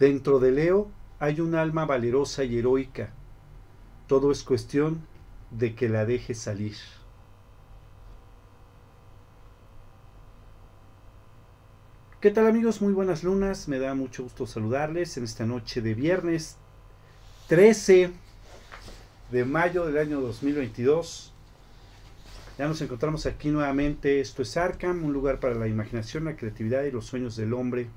Dentro de Leo hay un alma valerosa y heroica. Todo es cuestión de que la deje salir. ¿Qué tal amigos? Muy buenas lunas. Me da mucho gusto saludarles en esta noche de viernes 13 de mayo del año 2022. Ya nos encontramos aquí nuevamente. Esto es Arkham, un lugar para la imaginación, la creatividad y los sueños del hombre.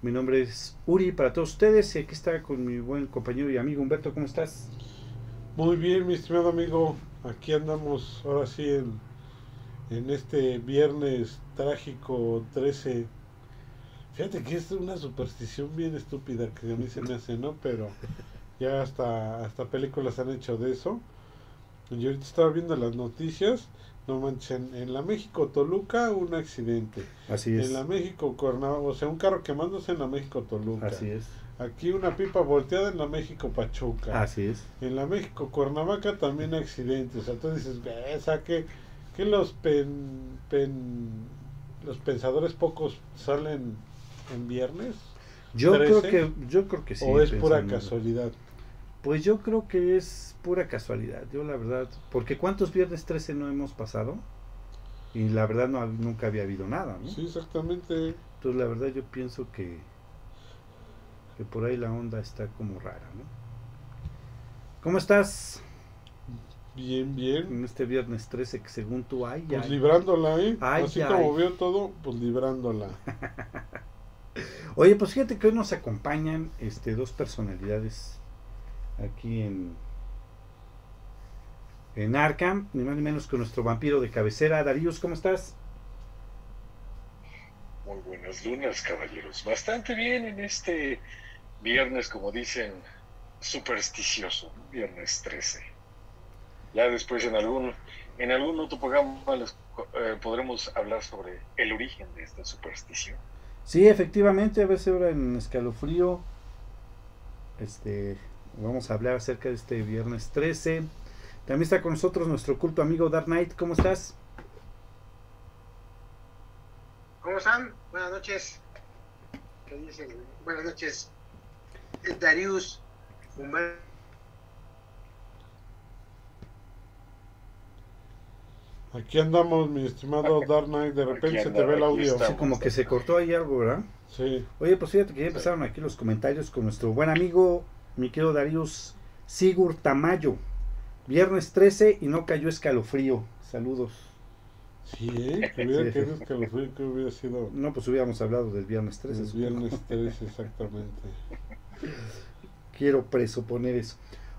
Mi nombre es Uri para todos ustedes y aquí está con mi buen compañero y amigo Humberto. ¿Cómo estás? Muy bien, mi estimado amigo. Aquí andamos ahora sí en, en este viernes trágico 13. Fíjate que es una superstición bien estúpida que a mí se me hace, ¿no? Pero ya hasta, hasta películas han hecho de eso. Yo ahorita estaba viendo las noticias. No manches, en, la México Toluca un accidente. Así es. En la México Cuernavaca, o sea, un carro quemándose en la México Toluca. Así es. Aquí una pipa volteada en la México Pachuca. Así es. En la México Cuernavaca también accidentes. O sea, tú dices, esa que, que los pen, pen, los pensadores pocos salen en viernes. Yo creo 13, que yo creo que sí. o es pura casualidad. Pues yo creo que es pura casualidad. Yo la verdad, porque cuántos viernes 13 no hemos pasado y la verdad no nunca había habido nada, ¿no? Sí, exactamente. Entonces la verdad yo pienso que que por ahí la onda está como rara, ¿no? ¿Cómo estás Bien, bien. en este viernes 13 que según tú hay? Pues ay? librándola, ¿eh? Ay, Así ay. como veo todo, pues librándola. Oye, pues fíjate que hoy nos acompañan este dos personalidades aquí en en Arkham, ni más ni menos que nuestro vampiro de cabecera, Darius, ¿cómo estás? Muy buenas lunas, caballeros. Bastante bien en este viernes, como dicen, supersticioso, viernes 13. Ya después en algún en algún otro programa les, eh, podremos hablar sobre el origen de esta superstición. Sí, efectivamente, a veces ahora en escalofrío este vamos a hablar acerca de este viernes 13. También está con nosotros nuestro culto amigo Dark Knight, ¿cómo estás? ¿Cómo están? Buenas noches. ¿Qué dicen? Buenas noches. Darius, Humberto. Aquí andamos, mi estimado Dark Knight. De repente se te ve el audio. Sí, como que se cortó ahí algo, ¿verdad? Sí. Oye, pues fíjate que ya empezaron aquí los comentarios con nuestro buen amigo, mi querido Darius Sigur Tamayo. Viernes 13 y no cayó escalofrío. Saludos. Sí, ¿eh? Que hubiera querido escalofrío, que hubiera sido No, pues hubiéramos hablado del viernes 13. el supongo. viernes 13, exactamente. Quiero presuponer eso.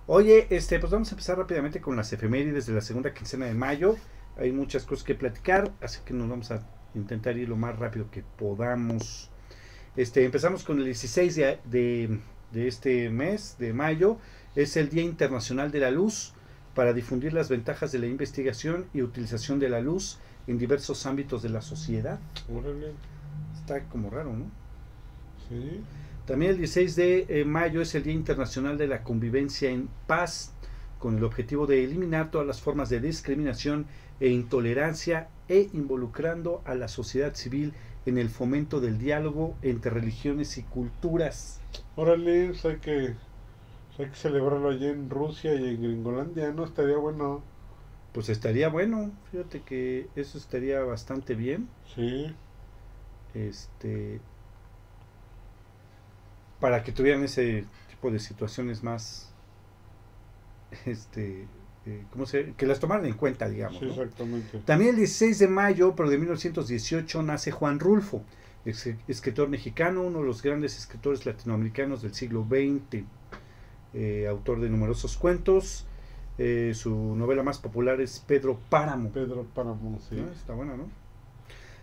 Oye, este, pues vamos a empezar rápidamente con las efemérides de la segunda quincena de mayo. Hay muchas cosas que platicar, así que nos vamos a intentar ir lo más rápido que podamos. Este, empezamos con el 16 de, de- de este mes, de mayo. Es el Día Internacional de la Luz para difundir las ventajas de la investigación y utilización de la luz en diversos ámbitos de la sociedad. Órale. Está como raro, ¿no? Sí. También el 16 de eh, mayo es el Día Internacional de la Convivencia en Paz, con el objetivo de eliminar todas las formas de discriminación e intolerancia e involucrando a la sociedad civil en el fomento del diálogo entre religiones y culturas. Órale, pues hay que, pues hay que celebrarlo allá en Rusia y en Gringolandia, ¿no? Estaría bueno. Pues estaría bueno, fíjate que eso estaría bastante bien. Sí. Este para que tuvieran ese tipo de situaciones más este eh, ¿cómo se que las tomaran en cuenta, digamos. Sí, ¿no? exactamente. También el 16 de mayo, pero de 1918, nace Juan Rulfo, escritor mexicano, uno de los grandes escritores latinoamericanos del siglo XX, eh, autor de numerosos cuentos. Eh, su novela más popular es Pedro Páramo. Pedro Páramo, sí. ¿no? Está buena, ¿no?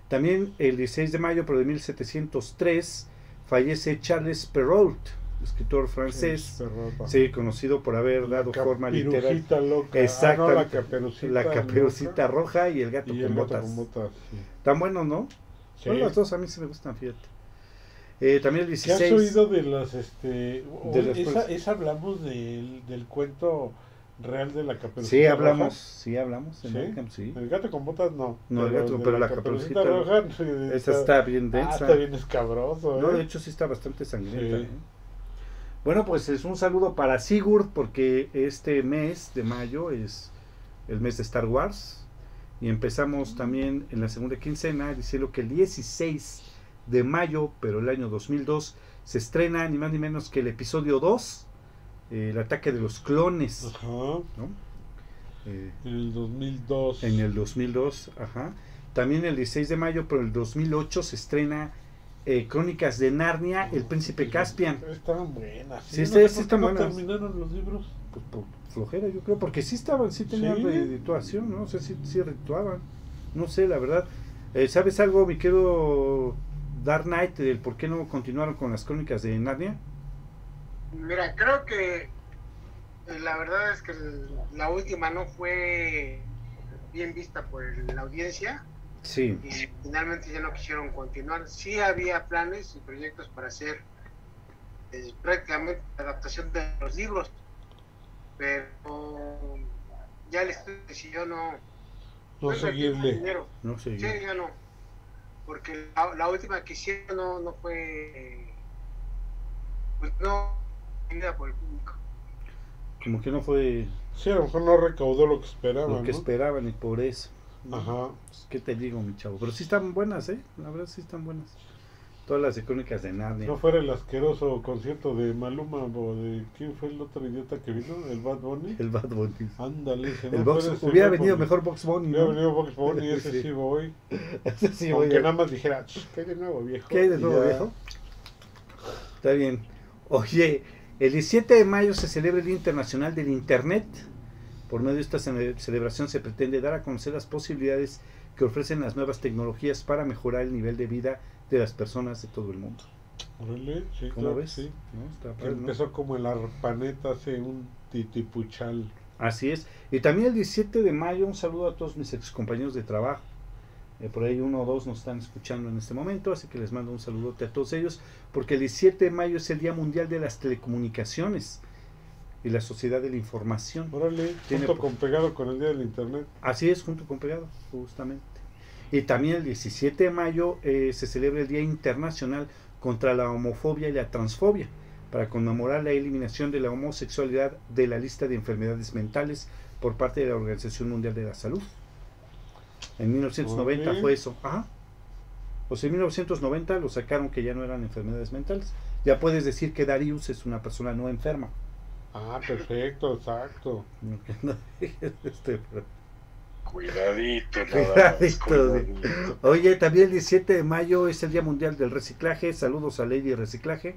También el 16 de mayo, pero de 1703, fallece Charles Perrault, escritor francés, Perrota. sí, conocido por haber dado forma literaria. Loca. Ah, no, la caperucita. La caperucita loca roja y el gato y con el gato botas. con botas. Sí. Tan buenos, ¿no? Sí. Son las dos, a mí sí me gustan, fíjate. Eh, también el ¿Qué has 16. oído de las, este, De esa, esa hablamos del, del cuento real de la caperucita Sí, hablamos, roja. sí, hablamos. En ¿Sí? Nerdcamp, sí. El gato con botas no. No, el gato, pero la caperucita roja. sí, Esa está bien Ah, densa. está bien escabroso. No, ¿eh? de hecho sí está bastante sangrienta. Sí. ¿eh? Bueno, pues es un saludo para Sigurd porque este mes de mayo es el mes de Star Wars y empezamos también en la segunda quincena diciendo que el 16 de mayo, pero el año 2002, se estrena ni más ni menos que el episodio 2, eh, el ataque de los clones, Ajá. ¿no? Eh, En el 2002. en el 2002, ajá. También el 16 de mayo, pero el 2008 se estrena eh, Crónicas de Narnia, El Príncipe Caspian. Estaban buenas. Sí, no sí, sé sí por están no buenas. terminaron los libros? Pues por flojera, yo creo, porque sí estaban, sí tenían Sí. ¿no? O sea, sí, sí redituaban. No sé, la verdad. Eh, ¿Sabes algo, mi querido Dark Knight, del por qué no continuaron con las Crónicas de Narnia? Mira, creo que eh, la verdad es que la última no fue bien vista por la audiencia Sí, y finalmente ya no quisieron continuar. Sí había planes y proyectos para hacer eh, prácticamente la adaptación de los libros, pero ya el estudio decidió no, No seguirle. dinero. no sé. Sí, yo. ya no. Porque la, la última que hicieron no, no fue. Pues no. Vendida por el público. Como que no fue Sí, a lo mejor no recaudó lo que esperaban. lo que ¿no? esperaban y por eso. Ajá. Pues, ¿Qué te digo, mi chavo? Pero sí están buenas, ¿eh? La verdad sí están buenas. Todas las de Crónicas de Narnia. No fuera el asqueroso concierto de Maluma o de. ¿Quién fue el otro idiota que vino? ¿El Bad Bunny? El Bad Bunny. Ándale, ese El no Box, fuera hubiera venido Bunny. mejor Box Bunny. Hubiera ¿no? venido Box Bunny, ese Sí. sí voy. Ese sí, Aunque voy nada más dijera, "Ch, ¿qué hay de nuevo, viejo? ¿Qué hay de nuevo, ya. viejo? Está bien. Oye, el 17 de mayo se celebra el Día Internacional del Internet. Por medio de esta cele- celebración se pretende dar a conocer las posibilidades que ofrecen las nuevas tecnologías para mejorar el nivel de vida de las personas de todo el mundo. Órale, sí, ¿Cómo claro, ves? sí. ¿No? Está Que padre, ¿no? empezó como el arpaneta hace un titipuchal. Así es. Y también el 17 de mayo, un saludo a todos mis ex compañeros de trabajo. Eh, por ahí uno o dos nos están escuchando en este momento, así que les mando un saludote a todos ellos, porque el 17 de mayo es el Día Mundial de las Telecomunicaciones y la Sociedad de la Información. Órale, junto con pegado con el día del internet. Así es, junto con pegado, justamente. Y también el 17 de mayo eh, se celebra el Día Internacional contra la Homofobia y la Transfobia, para conmemorar la eliminación de la homosexualidad de la lista de enfermedades mentales por parte de la Organización Mundial de la Salud. En 1990 Ok. fue eso. Ajá. Pues en 1990 lo sacaron que ya no eran enfermedades mentales. Ya puedes decir que Darius es una persona no enferma. Ah, perfecto, exacto. Este, Cuidadito, nada más, Cuidadito. Oye, también el 17 de mayo es el Día Mundial del Reciclaje. Saludos a Lady Reciclaje,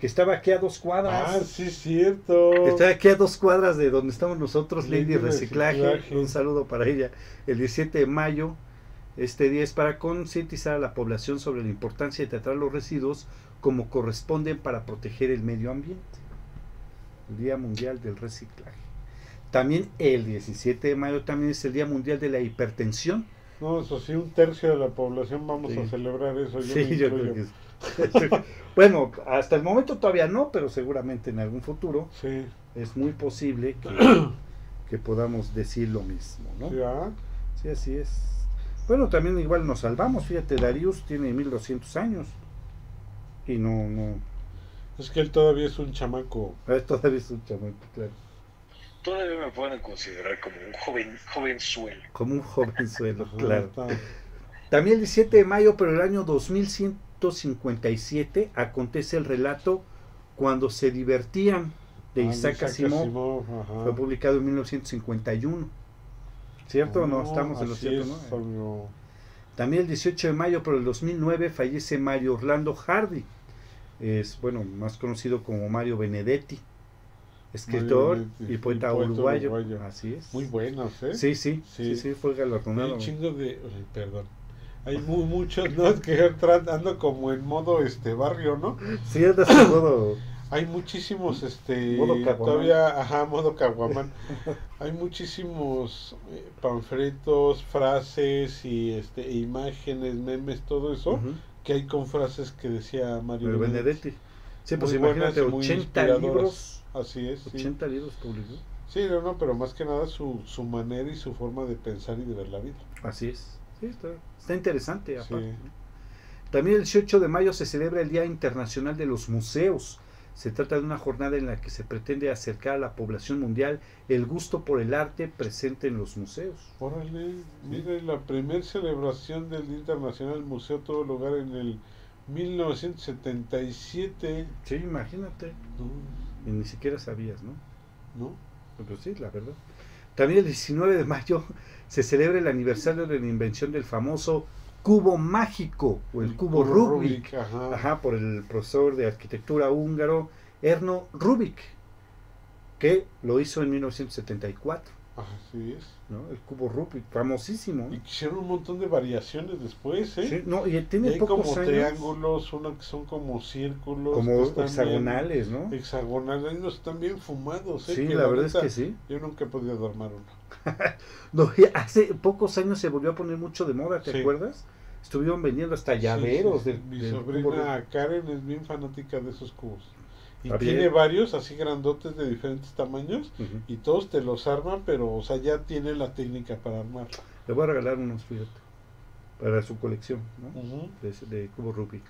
que estaba aquí a dos cuadras. Ah, sí, cierto. Está aquí a dos cuadras de donde estamos nosotros, Lady Lady Reciclaje. Reciclaje. Un saludo para ella. El 17 de mayo, este día es para concientizar a la población sobre la importancia de tratar los residuos como corresponden para proteger el medio ambiente. El Día Mundial del Reciclaje. También el 17 de mayo también es el Día Mundial de la Hipertensión. No, eso sí, un tercio de la población vamos Sí. a celebrar eso. Yo Sí, yo creo que sí. bueno, hasta el momento todavía no, pero seguramente en algún futuro Sí, es muy posible que, que podamos decir lo mismo, ¿no? sí, ah, Sí, así es. Bueno, también igual nos salvamos, fíjate, Darius tiene 1200 años y no, no, Es que él todavía es un chamaco. es todavía es un chamaco, claro, Todavía me pueden considerar como un joven, jovenzuelo. como un jovenzuelo, claro. También el 17 de mayo, pero el año 2157, acontece el relato cuando se divertían de Ah, Isaac Asimov. Fue publicado en 1951. ¿Cierto o no? Estamos en lo cierto, es, ¿no? amigo. También el 18 de mayo, pero el 2009, fallece Mario Orlando Hardy. Es, bueno, más conocido como Mario Benedetti. Escritor Benedetti, y poeta y poeta uruguayo. uruguayo. Así es. Muy buenos, ¿eh? Sí, sí, sí, Sí. sí, fue Hay galardonado. un chingo de. perdón. Hay mu- muchos, ¿no? Que ando como en modo este barrio, ¿no? Sí, andas en modo- Hay muchísimos, este, Modo todavía, ajá, modo caguamán. Hay muchísimos eh, panfletos, frases y este, e imágenes, memes, todo eso, que hay con frases que decía Mario Mario Benedetti. Sí, pues Muy buenas imagínate, y muy 80 inspiradoras. libros. Así es, sí. 80 libros publicó. Sí, no, no, pero más que nada su, su manera y su forma de pensar y de ver la vida. Así es. Sí, está, está interesante. Sí. aparte, ¿no? También el 18 de mayo se celebra el Día Internacional de los Museos. Se trata de una jornada en la que se pretende acercar a la población mundial el gusto por el arte presente en los museos. Órale, mira, la primera celebración del Día Internacional del Museo tuvo lugar en el 1977. Sí, imagínate. No, Y ni siquiera sabías, ¿no? no, Pues sí, la verdad. También el 19 de mayo se celebra el aniversario de la invención del famoso cubo mágico o el, cubo, Rubik. Ajá. Ajá, por el profesor de arquitectura húngaro Erno Rubik, que lo hizo en 1974, Así es. ¿no? El cubo Rubik, famosísimo. Y hicieron un montón de variaciones después, ¿eh? Sí, no, y Y tiene hay pocos como años, triángulos, uno que son como círculos. como hexagonales, ¿no? hexagonales, no están bien fumados, ¿eh? Sí, que la verdad es neta, que sí. Yo nunca he podido armar uno. No, y hace pocos años se volvió a poner mucho de moda, ¿te Sí. acuerdas? Estuvieron vendiendo hasta llaveros sí, del, Mi del cubo sobrina Rubik. Karen es bien fanática de esos cubos. Y tiene varios así grandotes de diferentes tamaños y todos te los arman, pero o sea, ya tiene la técnica para armar. Le voy a regalar unos, fíjate, para su colección, de, de cubo Rubik.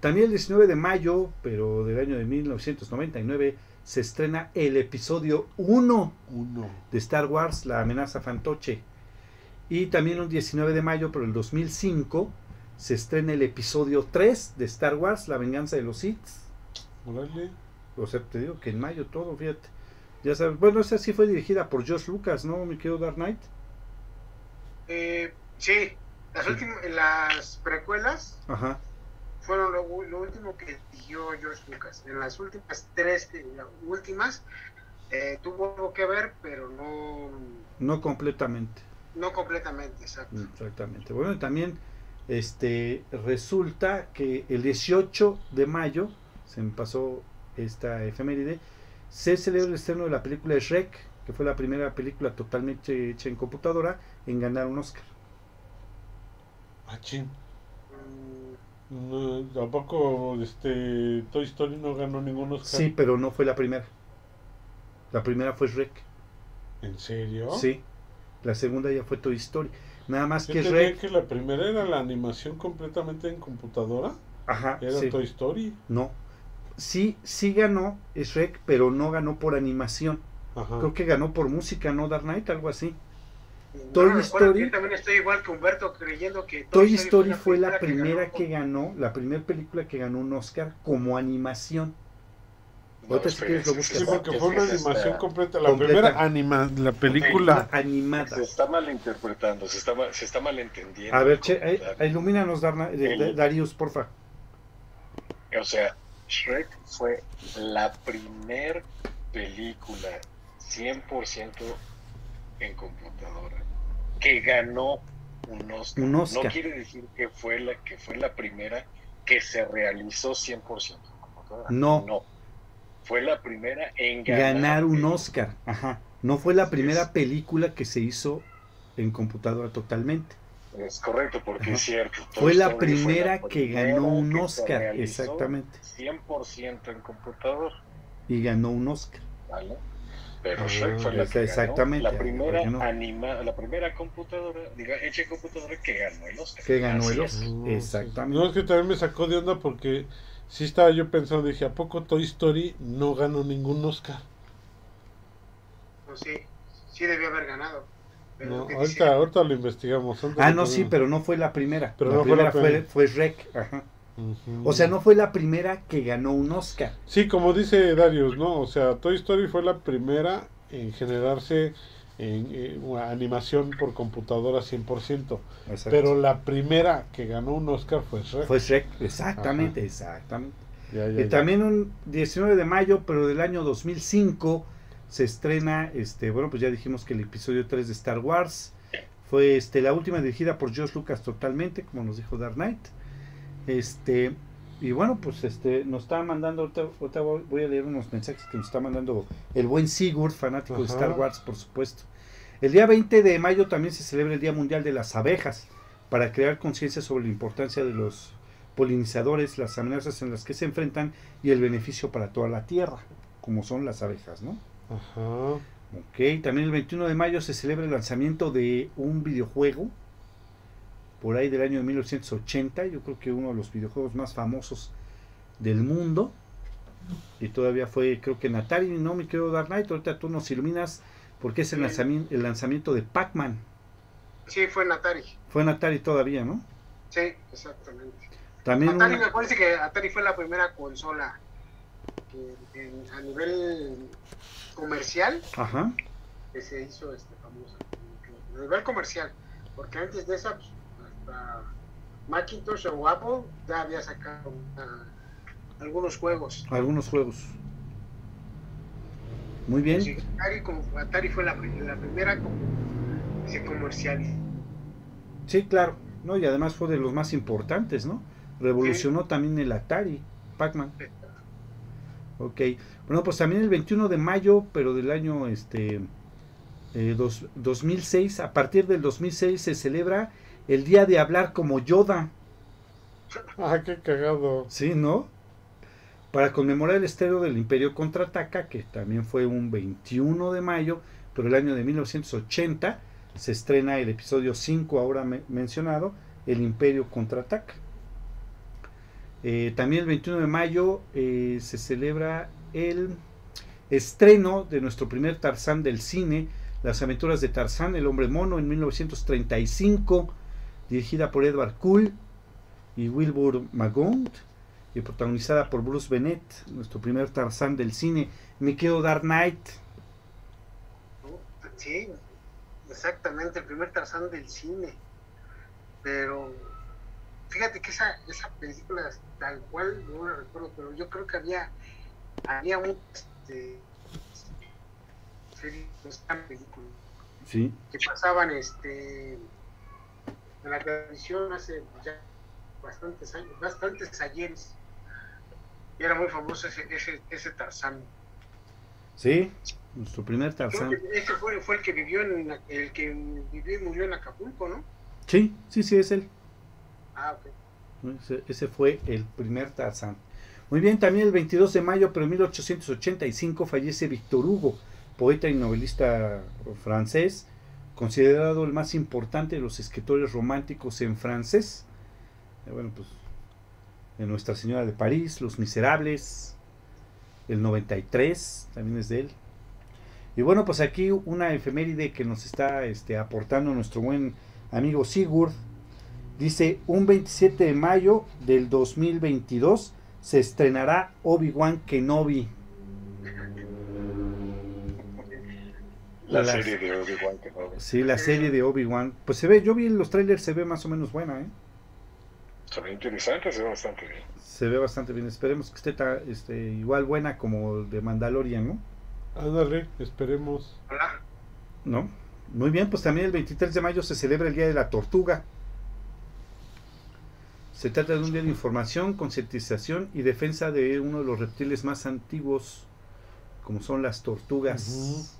También el 19 de mayo, pero del año de 1999, se estrena el episodio 1 Uno. de Star Wars, La amenaza fantoche. Y también un 19 de mayo, pero el 2005, se estrena el episodio 3 de Star Wars, La venganza de los Sith. Órale. O sea, te digo que en mayo todo, fíjate. Ya sabes, bueno, esa sí fue dirigida por Josh Lucas, ¿no, mi querido Dark Knight? Eh, sí, las, Sí. últimas, las precuelas Ajá. fueron lo, último que dirigió George Lucas. En las últimas tres, eh, las últimas, eh, tuvo algo que ver, pero no, No completamente. no completamente, exacto. Exactamente. Bueno, y también este resulta que el 18 de mayo, se me pasó esta efeméride, se celebra el estreno de la película Shrek, que fue la primera película totalmente hecha en computadora en ganar un Oscar. Ah. Mm, No, ¿Tampoco este, Toy Story no ganó ningún Oscar? Sí, pero no fue la primera. La primera fue Shrek. ¿En serio? Sí. La segunda ya fue Toy Story. Nada más Yo que Shrek. que la primera era la animación completamente en computadora. Ajá. Era sí. Toy Story. No. Sí, sí ganó Shrek, pero no ganó por animación. Ajá. Creo que ganó por música, ¿no, Dark Knight? Algo así. no Toy Story- Yo también estoy igual que Humberto creyendo que Toy Story fue la primera ganó que ganó, la primera película que ganó un Oscar como animación. Ahorita si quieres lo Sí, buscas. porque fue una animación completa. La Completa. primera anima, la película. animada. Se está malinterpretando, se está, mal- se está malentendiendo. A ver, che, eh, ilumínanos, Darna- de- de- El- Darius, porfa. O sea, Shrek fue la primer película 100% en computadora que ganó un Oscar. Un Oscar. No quiere decir que fue la que fue la primera que se realizó 100% en computadora. No. No. Fue la primera en ganar, Ganar un Oscar. Ajá. No fue la primera es. película que se hizo en computadora totalmente. Es correcto, porque Ajá. es cierto. Fue la primera la que primera ganó un que Oscar, exactamente. 100% en computadora, Y ganó un Oscar. ¿vale? Pero Ah, Shrek fue la que exactamente, ganó, la primera ganó. anima, la primera computadora, diga, hecha en computadora que ganó el Oscar. Que ganó Así el es. Oscar. No, Exactamente. No, es que también me sacó de onda porque sí estaba yo pensando, dije, ¿a poco Toy Story no ganó ningún Oscar? Pues sí, sí debió haber ganado. Pero No, ahorita, dice- ahorita lo investigamos. ahorita Ah, no, sí, pero no fue la primera. Pero la no fue la primera fue, primera. fue Shrek. Ajá. O sea, no fue la primera que ganó un Oscar. Sí, como dice Darius, ¿no? O sea, Toy Story fue la primera en generarse en, eh, una animación por computadora 100%. Exacto. Pero la primera que ganó un Oscar fue Shrek. Fue Shrek, exactamente, exactamente. Ya, ya, Eh, ya. también un 19 de mayo, pero del año 2005, se estrena, este, bueno, pues ya dijimos que el episodio 3 de Star Wars fue este, la última dirigida por George Lucas totalmente, como nos dijo Dark Knight. Este, y bueno, pues este, nos está mandando, ahorita, ahorita voy voy a leer unos mensajes que nos está mandando el buen Sigurd, fanático de. Star Wars, por supuesto. El día 20 de mayo también se celebra el Día Mundial de las Abejas, para crear conciencia sobre la importancia de los polinizadores, las amenazas en las que se enfrentan y el beneficio para toda la tierra, como son las abejas, ¿no? Ajá. Ok, también el 21 de mayo se celebra el lanzamiento de un videojuego por ahí del año de 1980, yo creo que uno de los videojuegos más famosos del mundo. Y todavía fue, creo que en Atari, no me quiero dar Knight, ahorita tú nos iluminas porque es el, Sí. lanzamiento, el lanzamiento de Pac-Man. Sí, fue en Atari. Fue en Atari todavía, ¿no? Sí, exactamente. También Atari, me parece que Atari fue la primera consola que en- a nivel comercial Ajá. que se hizo este famosa. A nivel comercial. Porque antes de esa, pues, hasta Macintosh o Apple ya había sacado algunos juegos. algunos juegos. Muy bien. Atari, como- Atari fue la, pri- la primera como que se comercializó. Sí, claro. No, y además fue de los más importantes, ¿no? Revolucionó también el Atari, Pac-Man. Ok. Bueno, pues también el 21 de mayo, pero del año este eh, dos- 2006, a partir del 2006 se celebra el Día de Hablar como Yoda, Ah, qué cagado. ¿sí, no? Para conmemorar el estreno del Imperio Contraataca, que también fue un 21 de mayo, pero el año de 1980 se estrena el episodio 5 ahora me- mencionado, El Imperio Contraataca. Eh, también el 21 de mayo eh, se celebra el estreno de nuestro primer Tarzán del cine, Las aventuras de Tarzán, el hombre mono, en 1935, dirigida por Edward Cool y Wilbur Magont, y protagonizada por Bruce Bennett, nuestro primer Tarzán del cine. Me quedo Dark Knight. Sí, exactamente, el primer Tarzán del cine. Pero fíjate que esa, esa película, tal cual, no la recuerdo, pero yo creo que había, había un este, serie, película Sí, que pasaban este en la televisión hace ya bastantes años, bastantes ayeres. Y era muy famoso ese, ese, ese Tarzán. sí, nuestro primer Tarzán. ese fue, fue el que vivió en el que vivió y murió en Acapulco, ¿no? Sí, sí, sí, es él. Ah. Ese, fue el primer Tarzán. Muy bien, también el 22 de mayo, pero en 1885, fallece Víctor Hugo, poeta y novelista francés, considerado el más importante de los escritores románticos en francés. Eh, bueno, pues de Nuestra Señora de París, Los Miserables, el 93, también es de él. Y bueno, pues aquí una efeméride que nos está este, aportando nuestro buen amigo Sigurd. Dice, un 27 de mayo del 2022 se estrenará Obi-Wan Kenobi. La Las- serie de Obi-Wan Kenobi. Sí, la serie de Obi-Wan. Pues se ve, yo vi en los trailers, se ve más o menos buena, ¿eh? Se ve interesante, se ve bastante bien. Se ve bastante bien. Esperemos que esté ta- este, igual buena como de Mandalorian, ¿no? Ándale, esperemos. ¿No? Muy bien, pues también el 23 de mayo se celebra el Día de la Tortuga. Se trata de un día de información, concientización y defensa de uno de los reptiles más antiguos, como son las tortugas.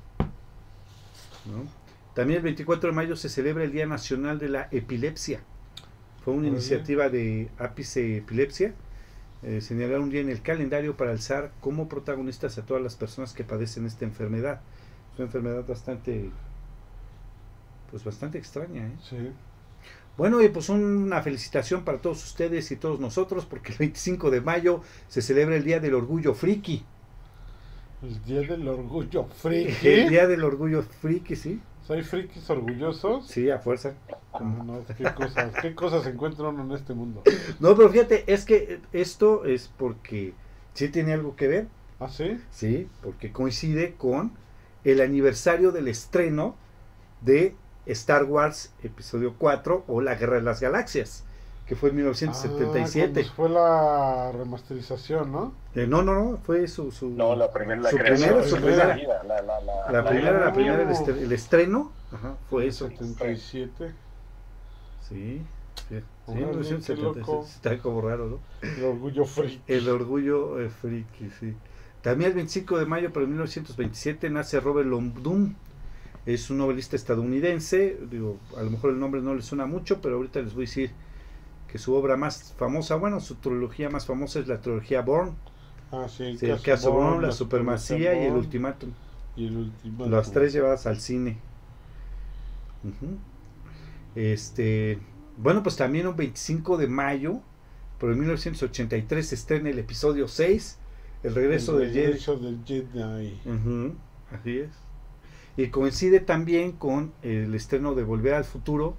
¿no? También el 24 de mayo se celebra el Día Nacional de la Epilepsia. Fue una iniciativa de Ápice Epilepsia. eh, señalar un día en el calendario para alzar como protagonistas a todas las personas que padecen esta enfermedad. Es una enfermedad bastante, pues bastante extraña. ¿eh? Sí. Bueno, y pues una felicitación para todos ustedes y todos nosotros, porque el 25 de mayo se celebra el Día del Orgullo Friki. El día del orgullo El friki. Día del Orgullo Friki, ¿sí? ¿Soy frikis orgullosos? Sí, a fuerza. No, qué cosas, qué cosas encuentra uno en este mundo. No, pero fíjate, es que esto es porque sí tiene algo que ver, ¿Ah, sí? sí, porque coincide con el aniversario del estreno de Star Wars Episodio 4 o La Guerra de las Galaxias, que fue en Ah, 1977. cuando fue la remasterización, ¿no? Eh, no, no, no, fue su... su No, la primera, la Su primera, su la primera. la, la, la, la primera, la primera, el, estre- el estreno, ajá, fue eso. 77. Sí, sí, sí, Órale, 1977, qué loco. está como raro, ¿no? El orgullo friki. El orgullo eh, friki, sí. También el 25 de mayo, pero en 1927, nace Robert Longdon. Es un novelista estadounidense. Digo, a lo mejor el nombre no le suena mucho, pero ahorita les voy a decir que su obra más famosa, bueno, su trilogía más famosa es la trilogía Born. Ah, sí. Sí, el caso Born, la supremacía supremacía y el Bourne, ultimátum. Y el último. Las tres llevadas al cine. Este, bueno, pues también un 25 de mayo, pero en 1983 se estrena el episodio 6, El regreso del Jedi. regreso del Jedi. Ujú, así es. Y coincide también con el estreno de Volver al Futuro,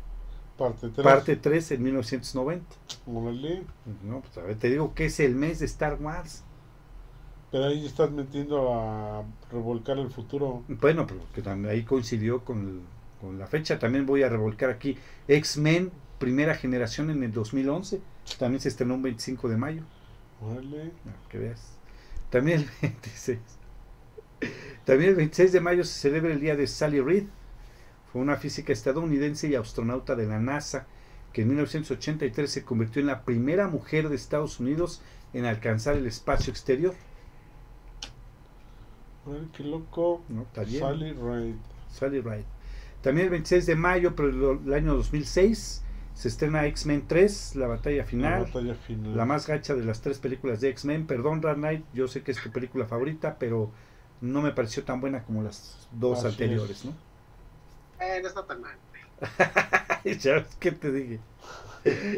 Parte 3. parte 3 en 1990. Órale. No, pues a ver, te digo que es el mes de Star Wars. Pero ahí estás metiendo a revolcar el futuro. Bueno, pero que también ahí coincidió con, el- con la fecha. También voy a revolcar aquí X-Men, primera generación en el 2011. También se estrenó un 25 de mayo. Órale. Ah, Que veas. También el 26. También el 26 de mayo se celebra el día de Sally Reed. Fue una física estadounidense y astronauta de la NASA que en 1983 se convirtió en la primera mujer de Estados Unidos en alcanzar el espacio exterior. Órale, qué loco. ¿no? Sally Ride. Sally Ride. También el 26 de mayo, pero el, año 2006, se estrena X-Men 3, la batalla La final. batalla final. La más gacha de las tres películas de X-Men. Perdón, Dark Knight, yo sé que es tu película favorita, pero no me pareció tan buena como las dos Así anteriores, es. ¿no? Eh, no está tan mal. ya ves que te dije.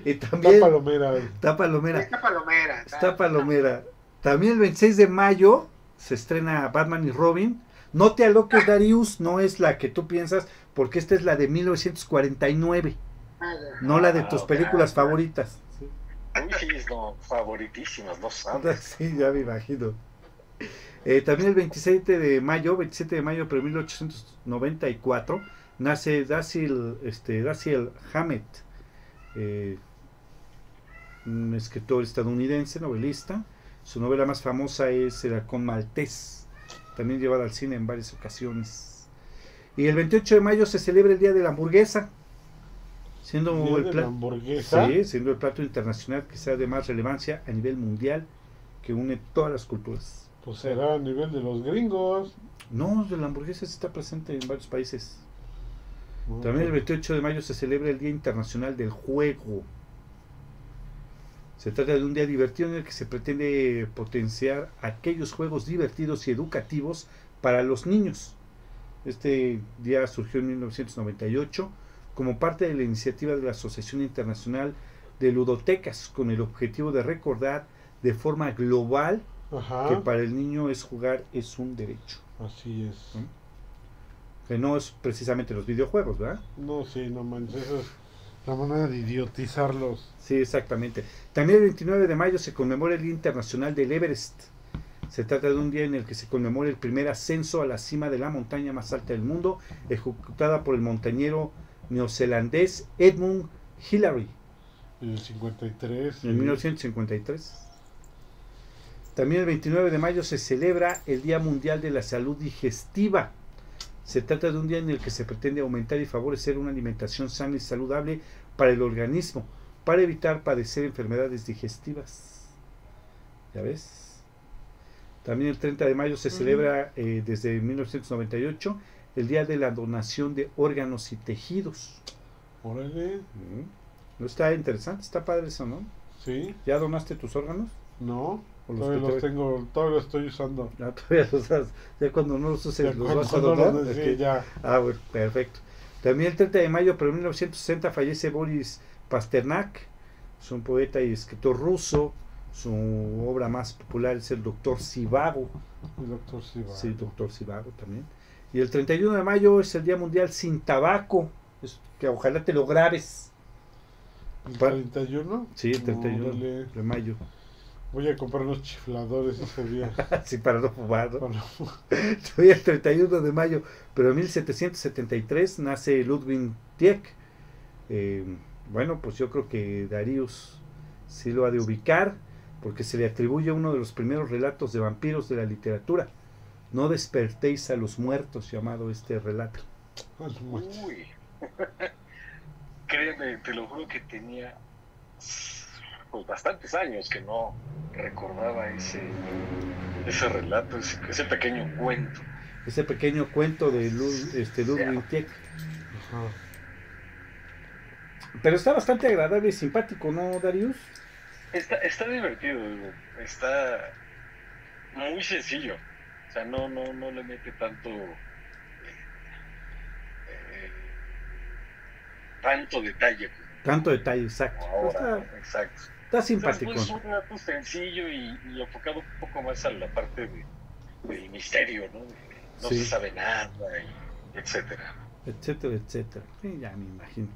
Y Está también palomera. está palomera. Está palomera. Está palomera. También el 26 de mayo se estrena Batman y Robin. No te aloques, Darius, no es la que tú piensas, porque esta es la de 1949, Ah, ya. no la de Ah, tus películas favoritas. Sí, no, favoritísimas, no sabes. Sí, ya me imagino. Eh, también el 27 de mayo, 27 de mayo, pero 1894, nace Dashiell, este, Dashiell Hammett, eh, un escritor estadounidense, novelista. Su novela más famosa es El halcón maltés, también llevada al cine en varias ocasiones. Y el 28 de mayo se celebra el Día de la Hamburguesa, siendo el de. Sí, siendo el plato internacional que sea de más relevancia a nivel mundial que une todas las culturas. Pues será a nivel de los gringos. No, de la hamburguesa está presente en varios países. También el pues, 28 de mayo se celebra el Día Internacional del Juego. Se trata de un día divertido en el que se pretende potenciar aquellos juegos divertidos y educativos para los niños. Este día surgió en 1998 como parte de la iniciativa de la Asociación Internacional de Ludotecas con el objetivo de recordar de forma global que para el niño es jugar es un derecho. Así es. Que no es precisamente los videojuegos, ¿verdad? No, sí, no manches. Esa es la manera de idiotizarlos. Sí, exactamente. También el 29 de mayo se conmemora el Día Internacional del Everest. Se trata de un día en el que se conmemora el primer ascenso a la cima de la montaña más alta del mundo, ejecutada por el montañero neozelandés Edmund Hillary El 53. en sí. 1953. También el 29 de mayo se celebra el Día Mundial de la Salud Digestiva. Se trata de un día en el que se pretende aumentar y favorecer una alimentación sana y saludable para el organismo, para evitar padecer enfermedades digestivas. ¿Ya ves? También el 30 de mayo se celebra eh, desde 1998 el Día de la Donación de Órganos y Tejidos. Órale. Mm. ¿No está interesante? Está padre eso, ¿no? Sí. ¿Ya donaste tus órganos? No. ¿O los Todavía los te- tengo. Todavía los estoy usando. Ya, todavía los has- ya cuando no los uses, Ya los vas a donar. sí, ya. Ah, bueno, perfecto. También el 30 de mayo, pero en 1960 fallece Boris Pasternak, es un poeta y escritor ruso. Su obra más popular es el Doctor Sivago. El doctor Siva. Sí, Doctor Sivago también. Y el 31 de mayo es el Día Mundial sin Tabaco. Es que ojalá te lo grabes. ¿El Pa- 31? Sí, el 31 Órale. de mayo. Voy a comprar unos chifladores ese día. sí, para no fumar. ¿no? Para- Soy el 31 de mayo, pero en 1773 nace Ludwig Tieck. Eh, bueno, pues yo creo que Darius sí lo ha de ubicar, porque se le atribuye uno de los primeros relatos de vampiros de la literatura. No despertéis a los muertos, llamado este relato. No. Uy. Créeme, te lo juro que tenía pues, bastantes años que no recordaba ese, ese relato, ese, ese pequeño cuento. Ese pequeño cuento de Lud- este, Ludwig. Pero está bastante agradable y simpático, ¿no, Darius? Está, está divertido, está muy sencillo. O sea, no, no, no le mete tanto eh, tanto detalle. Tanto detalle, exacto. Ahora, está, exacto. Está simpático. Es un relato sencillo y, y, enfocado un poco más a la parte de, del misterio, ¿no? No Sí. se sabe nada, y etcétera. etcétera, etcétera. Sí, ya me imagino.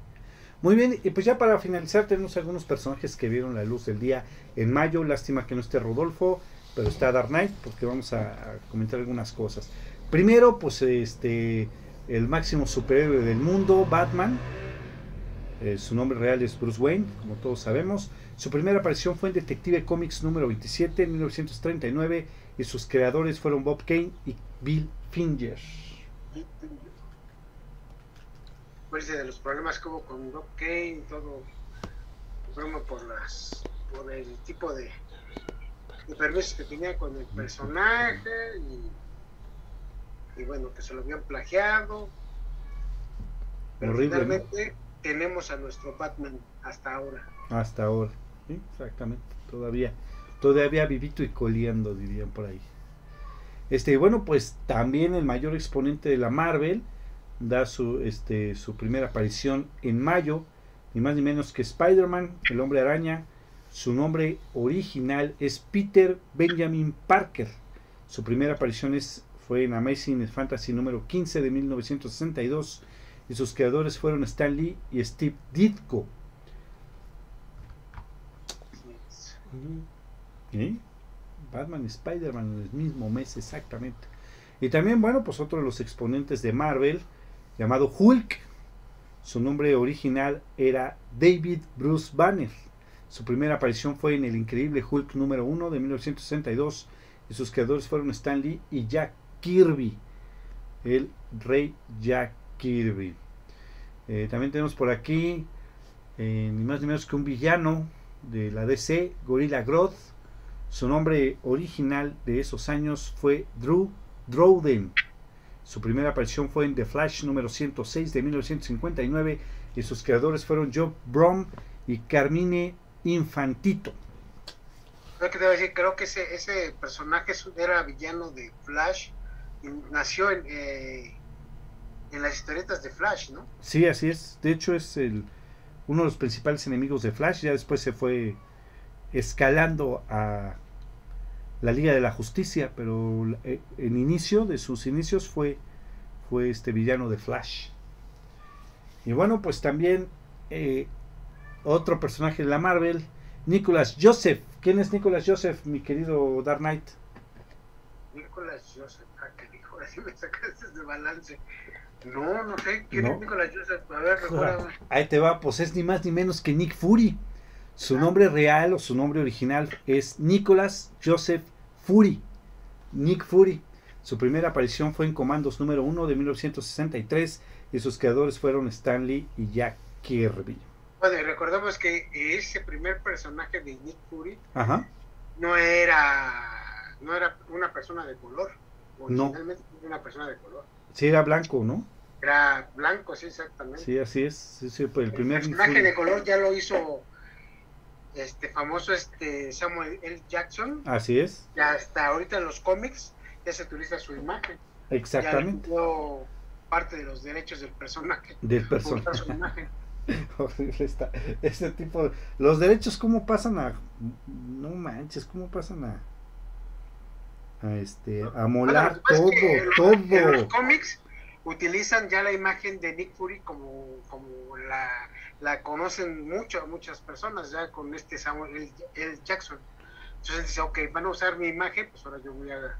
Muy bien, y pues ya para finalizar tenemos algunos personajes que vieron la luz del día en mayo. Lástima que no esté Rodolfo, pero está Dark Knight porque vamos a, a comentar algunas cosas. Primero, pues este el máximo superhéroe del mundo, Batman. Eh, su nombre real es Bruce Wayne, como todos sabemos. Su primera aparición fue en Detective Comics número 27 en 1939 y sus creadores fueron Bob Kane y Bill Finger. Pues de los problemas que hubo con Doc Kane, todo, broma por las, por el tipo de, de permisos que tenía con el personaje y, y bueno, que se lo habían plagiado. Pero Horrible, ¿no? finalmente tenemos a nuestro Batman hasta ahora. Hasta ahora. Exactamente. Todavía, todavía vivito y coleando, dirían por ahí. Este, bueno, pues también el mayor exponente de la Marvel da su, este, su primera aparición en mayo, ni más ni menos que Spider-Man, el hombre araña. Su nombre original es Peter Benjamin Parker. Su primera aparición es, fue en Amazing Fantasy número 15 de 1962 y sus creadores fueron Stan Lee y Steve Ditko. Batman y Spider-Man en el mismo mes exactamente. Y también, bueno, pues otro de los exponentes de Marvel, llamado Hulk. Su nombre original era David Bruce Banner. Su primera aparición fue en el increíble Hulk número 1 de 1962 y sus creadores fueron Stan Lee y Jack Kirby, el rey Jack Kirby. Eh, también tenemos por aquí, eh, ni más ni menos que un villano de la DC, Gorilla Grodd. Su nombre original de esos años fue Drew Drowden. Su primera aparición fue en The Flash número 106 de 1959 y sus creadores fueron Joe Brom y Carmine Infantito. Creo que te iba a decir, creo que ese, ese personaje era villano de Flash y nació en, eh, en las historietas de Flash, ¿no? Sí, así es. De hecho es el, uno de los principales enemigos de Flash. Ya después se fue escalando a la Liga de la Justicia, pero eh, en inicio de sus inicios fue, fue este villano de Flash. Y bueno, pues también eh, otro personaje de la Marvel, Nicholas Joseph. ¿Quién es Nicholas Joseph, mi querido Dark Knight? Nicolás Joseph, ah, que dijo, así me sacaste de balance. No, no sé, ¿quién No. es Nicolás Joseph? A ver, recuérdame. Ahí te va, pues es ni más ni menos que Nick Fury. Su nombre real o su nombre original es Nicholas Joseph Fury. Nick Fury. Su primera aparición fue en Comandos número 1 de 1963 y sus creadores fueron Stanley y Jack Kirby. Bueno, y recordemos que ese primer personaje de Nick Fury Ajá. no era, no era una persona de color. No. Originalmente era una persona de color. Sí, era blanco, ¿no? Era blanco, sí, exactamente. Sí, así es. Sí, sí, pues el el primer Nick personaje de color ya lo hizo este famoso este Samuel L. Jackson. Así es, Ya hasta ahorita en los cómics ya se utiliza su imagen. Ya exactamente. dio parte de los derechos del personaje. Del personaje. su imagen. Está. Este tipo. Los derechos, ¿cómo pasan a. No manches, ¿cómo pasan a. A este. A molar Bueno, todo, en todo. En los cómics utilizan ya la imagen de Nick Fury como, como la, la conocen mucho, muchas personas ya con este Samuel L. L. Jackson. Entonces dice, ok, van a usar mi imagen, pues ahora yo voy a...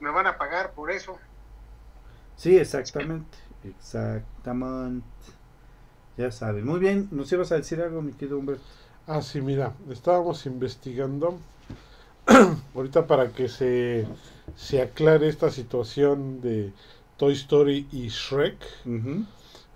Me van a pagar por eso. Sí, exactamente. Exactamente. Ya sabes. Muy bien, ¿nos ibas a decir algo, mi querido Humberto? Ah, sí, mira, estábamos investigando ahorita para que se, se aclare esta situación de Toy Story y Shrek.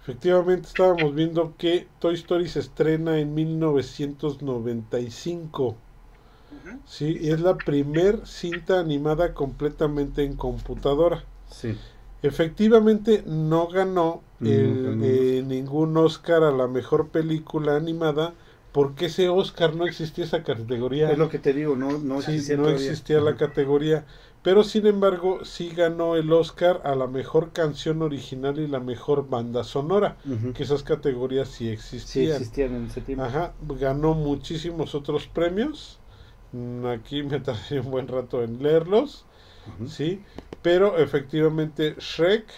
Efectivamente, estábamos viendo que Toy Story se estrena en 1995. Ujú. Sí, y es la primer cinta animada completamente en computadora. Sí. Efectivamente, no ganó el- eh, ningún Oscar a la mejor película animada porque ese Oscar no existía esa categoría. Es lo que te digo, no, no Sí, existía no todavía. existía la categoría, Pero sin embargo, sí ganó el Oscar a la mejor canción original y la mejor banda sonora, que esas categorías sí Sí, existían. existían en ese tiempo. Ajá, ganó muchísimos otros premios. Mm, Aquí me tardé un buen rato en leerlos, sí, pero efectivamente Shrek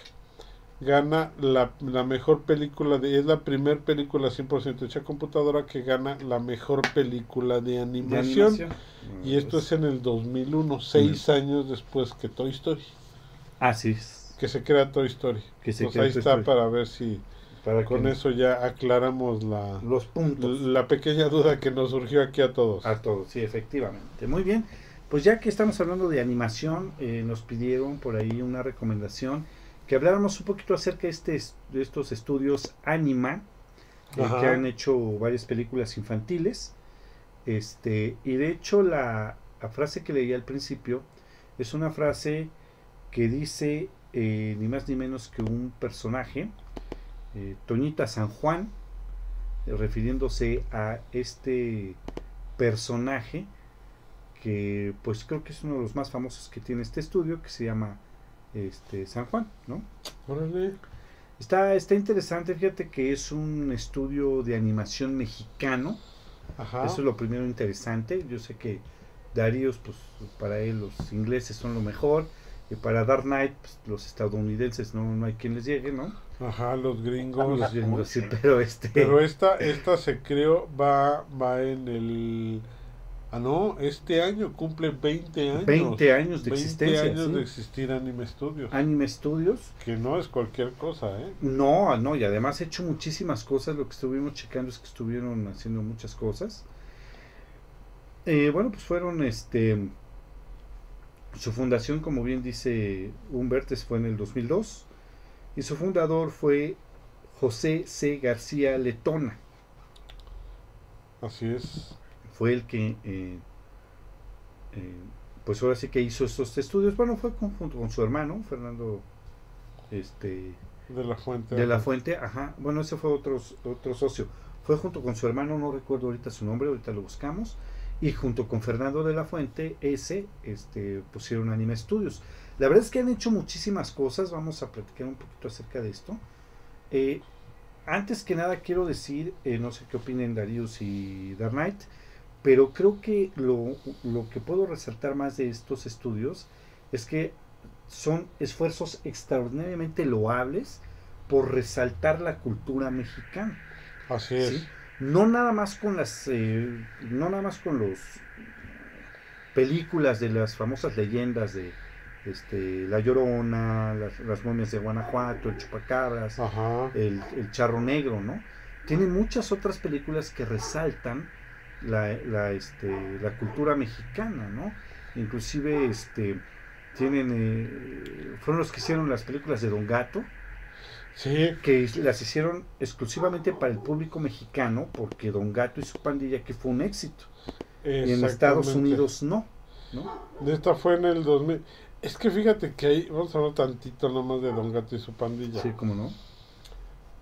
gana la, la mejor película de es la primer película 100% hecha a computadora que gana la mejor película de De animación, y esto Pues, es en el 2001, seis años después que Toy Story, Así es. que se crea Toy Story. Que se Pues crea ahí Toy está Story. para ver si Para con que eso ya aclaramos la, los puntos. la pequeña duda que nos surgió aquí a todos. A todos, sí, efectivamente. Muy bien. Pues ya que estamos hablando de animación, eh, nos pidieron por ahí una recomendación que habláramos un poquito acerca de, este, de estos estudios Anima, eh, que han hecho varias películas infantiles. Este, y de hecho la, la frase que leí al principio es una frase que dice eh, ni más ni menos que un personaje, eh, Toñita San Juan, refiriéndose a este personaje que pues creo que es uno de los más famosos que tiene este estudio que se llama este San Juan, ¿no? Órale. Está, está interesante, fíjate que es un estudio de animación mexicano, Ajá. eso es lo primero interesante, yo sé que Darius, pues para él los ingleses son lo mejor, y para Dark Knight, pues, los estadounidenses no, no hay quien les llegue, ¿no? Ajá, los gringos. Los gringos, sí, pero este... Pero esta, esta se creó, va, va en el... Ah, no, este año cumple 20 años. 20 años de 20 existencia, años sí. de existir Anime Studios. Anime Studios, Que no es cualquier cosa, ¿eh? No, no, y además he hecho muchísimas cosas. Lo que estuvimos checando es que estuvieron haciendo muchas cosas. Eh, bueno, pues fueron este. Su fundación, como bien dice Humbertes, fue en el 2002. Y su fundador fue José C. García Letona. Así es. Fue el que. eh, eh, pues ahora sí que hizo estos estudios. Bueno, fue con- junto con su hermano, Fernando. Este. De la fuente. De la fuente, ajá. Bueno, ese fue otro, otro socio. Fue junto con su hermano, no recuerdo ahorita su nombre, ahorita lo buscamos. Y junto con Fernando de la Fuente, ese, este, pusieron Anime Studios. La verdad es que han hecho muchísimas cosas. Vamos a platicar un poquito acerca de esto. Eh, antes que nada quiero decir, eh, no sé qué opinen Darius y Dark Knight, pero creo que lo, lo que puedo resaltar más de estos estudios es que son esfuerzos extraordinariamente loables por resaltar la cultura mexicana. Así es. ¿sí? No nada más con las, eh, no nada más con los películas de las famosas leyendas de este, La Llorona, las, las momias de Guanajuato, el Chupacabras, el, el Charro Negro, ¿no? Tiene muchas otras películas que resaltan la, la, este, la cultura mexicana, ¿no? Inclusive este, tienen, eh, fueron los que hicieron las películas de Don Gato, Sí. que las hicieron exclusivamente para el público mexicano, porque Don Gato y su pandilla, que fue un éxito. Y en Estados. Unidos no, ¿no? Esta fue en el 2000. Es que fíjate que ahí, vamos a hablar tantito nomás de Don Gato y su pandilla. Sí, cómo no.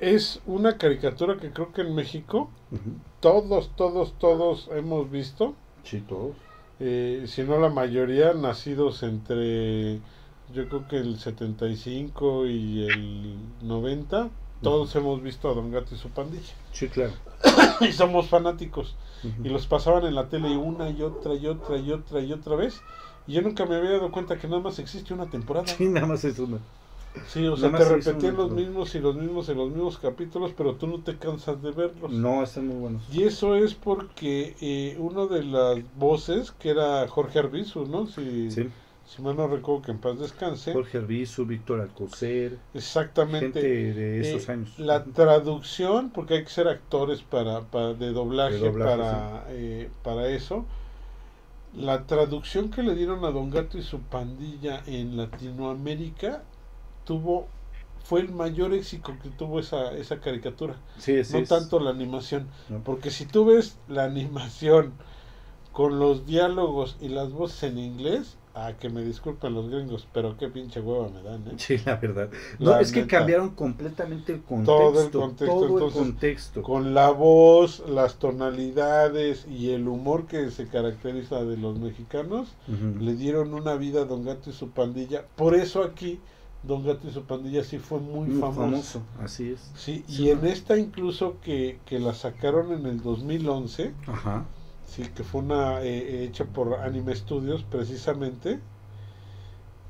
Es una caricatura que creo que en México todos, todos, todos hemos visto. Sí, todos. eh, si no la mayoría, nacidos entre yo creo que el 75 y el 90. Todos hemos visto a Don Gato y su pandilla. Sí, claro. y somos fanáticos. Y los pasaban en la tele una y otra y otra y otra y otra vez. Y yo nunca me había dado cuenta que nada más existe una temporada. Sí, nada más es una. Sí, o sea, te repetían una, los mismos y los mismos y los mismos capítulos, pero tú no te cansas de verlos. No, están muy buenos. Y eso es porque eh, uno de las voces, que era Jorge Arbizu, ¿no? Si, Sí. si mal no recuerdo que en paz descanse. Jorge Arbizu, Víctor Alcocer, Exactamente. gente de esos Eh, años. La traducción, porque hay que ser actores para, para de doblaje, De doblaje, para, eh, para eso. La traducción que le dieron a Don Gato y su pandilla en Latinoamérica tuvo fue el mayor éxito que tuvo esa, esa caricatura, Sí, sí, no es- tanto la animación. no. Porque si tú ves la animación con los diálogos y las voces en inglés, Ah, que me disculpen los gringos, pero qué pinche hueva me dan, ¿eh? Sí, la verdad. No, es que cambiaron completamente el contexto. Todo el contexto, todo el entonces, contexto. Con la voz, las tonalidades y el humor que se caracteriza de los mexicanos, le dieron una vida a Don Gato y su pandilla. Por eso aquí, Don Gato y su pandilla sí fue muy, Muy famoso. famoso, así es. Sí, Sí, y en esta incluso que, que la sacaron en el 2011, Ajá. sí, que fue una eh, hecha por Anime Studios precisamente,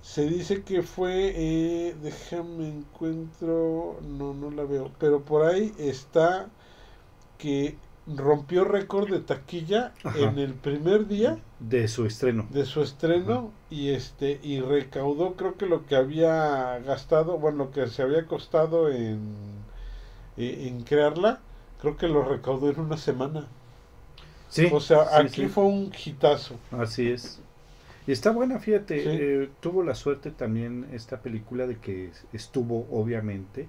se dice que fue, eh, déjame encuentro, no, no la veo, pero por ahí está que rompió récord de taquilla Ajá. en el primer día De su estreno. de su estreno y este y recaudó creo que lo que había gastado bueno lo que se había costado en eh, en crearla creo que lo recaudó en una semana Sí. o sea sí, aquí sí. fue un hitazo Así es. Y está buena, fíjate, Sí. eh, tuvo la suerte también esta película de que estuvo, obviamente,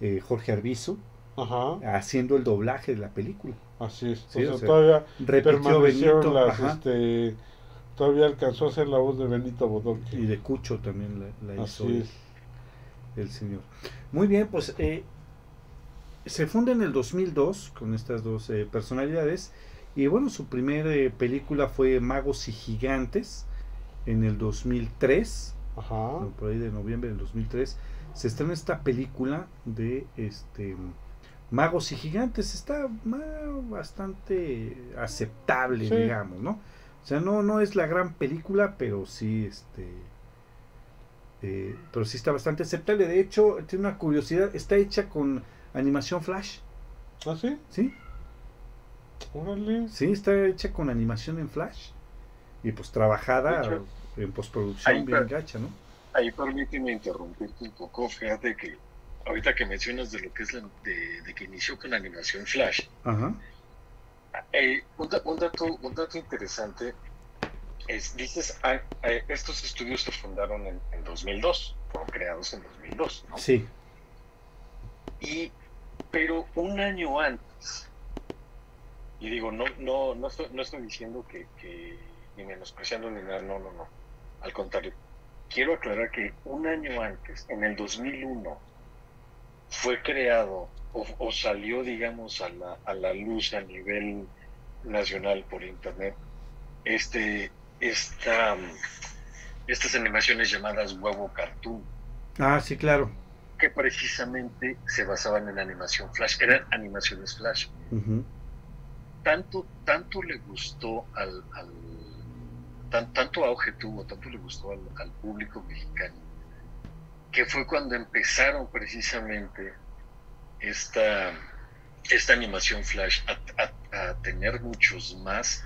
eh, Jorge Arbizu ajá haciendo el doblaje de la película. Así es. Sí, o sea, o sea, todavía permanecieron Benito las este todavía alcanzó a hacer la voz de Benito Bodoque. Y de Cucho también la, la hizo así el, es. el señor. Muy bien, pues eh, se funda en el 2002 con estas dos eh, personalidades. Y bueno, su primera eh, película fue Magos y Gigantes en el 2003. ajá. Por ahí de noviembre del 2003, se estrena esta película de este Magos y Gigantes. Está bastante aceptable, Sí. digamos, ¿no? O sea, no, no es la gran película, pero sí, este, eh, pero sí está bastante aceptable. De hecho, tiene una curiosidad, está hecha con animación flash, ¿Ah, sí? ¿sí? Órale. Sí, está hecha con animación en flash y pues trabajada hecho, en postproducción ahí bien gacha, ¿no? Ahí permíteme interrumpirte un poco. Fíjate que ahorita que mencionas de lo que es la, de, de que inició con animación flash, Ajá. eh, un, un dato, un dato interesante es, dices, ah, eh, estos estudios se fundaron en, en 2002, fueron creados en 2002, ¿no? Sí. Y, pero un año antes, y digo, no, no, no, estoy, no estoy diciendo que, que ni menospreciando ni nada, no, no, no. Al contrario, quiero aclarar que un año antes, en el 2001, fue creado o, o salió, digamos, a la, a la luz a nivel nacional por internet este, esta, estas animaciones llamadas huevo cartoon Ah, sí, claro. que precisamente se basaban en animación flash, eran animaciones flash. Tanto, tanto le gustó al, al- tan- tanto auge tuvo, tanto le gustó al, al público mexicano, que fue cuando empezaron precisamente esta, esta animación flash a, a- a tener muchos más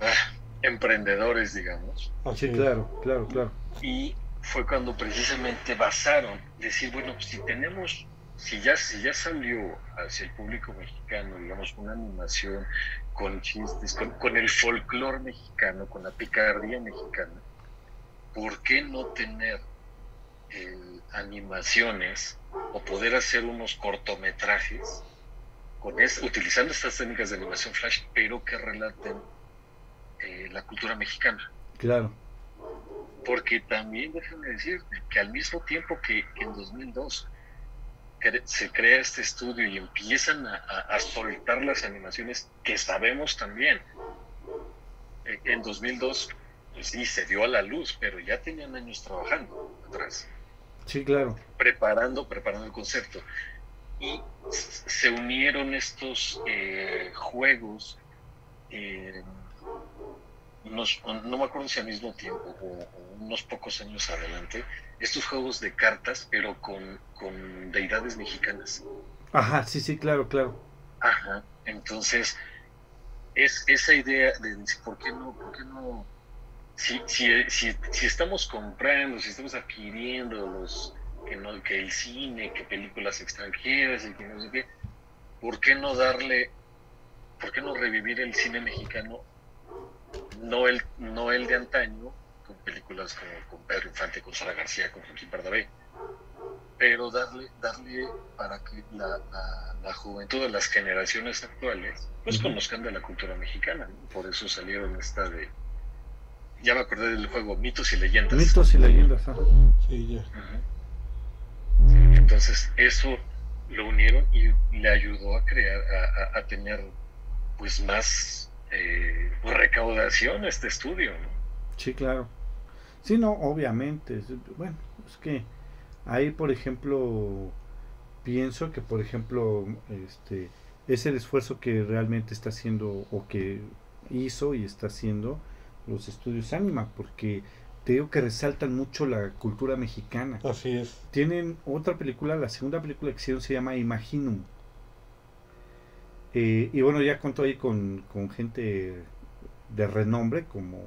ah, emprendedores, digamos, Así Sí, claro, claro, claro. y fue cuando precisamente basaron decir bueno pues si tenemos si ya si ya salió hacia el público mexicano digamos una animación con chistes con, con el folclore mexicano con la picardía mexicana por qué no tener animaciones o poder hacer unos cortometrajes con es- utilizando estas técnicas de animación flash pero que relaten eh, la cultura mexicana Claro. porque también déjame decirte que al mismo tiempo que, en 2002 cre- se crea este estudio y empiezan a, a- a soltar las animaciones que sabemos también, eh, en 2002 pues sí se dio a la luz, pero ya tenían años trabajando atrás, Sí, claro. preparando, preparando el concepto. Y se unieron estos eh, juegos, eh, unos- no me acuerdo si al mismo tiempo o, o unos pocos años adelante, estos juegos de cartas, pero con, con deidades mexicanas. Ajá, sí, sí, claro, claro. Ajá. Entonces, es esa idea de ¿por qué no? ¿Por qué no? Si, si, si, si estamos comprando, si estamos adquiriendo los que no, que el cine, que películas extranjeras y que no sé qué, ¿por qué no darle, por qué no revivir el cine mexicano? No el, no el de antaño, con películas como con Pedro Infante, con Sara García, con Joaquín Pardavé, pero darle, darle para que la, la, la juventud de las generaciones actuales pues conozcan de la cultura mexicana. ¿no? Por eso salieron esta de, ya me acordé del juego Mitos y Leyendas. Mitos y leyendas. ajá. Sí, ya. Entonces eso lo unieron y le ayudó a crear, a, a- a tener pues más eh, recaudación este estudio, ¿no? Sí, claro. Sí, no, obviamente. Bueno, es que ahí, por ejemplo, pienso que, por ejemplo, este es el esfuerzo que realmente está haciendo o que hizo y está haciendo los estudios Anima, porque te digo que resaltan mucho la cultura mexicana. Así es. Tienen otra película, la segunda película que hicieron se llama Imaginum. Eh, y bueno, ya contó ahí con, con gente de renombre, como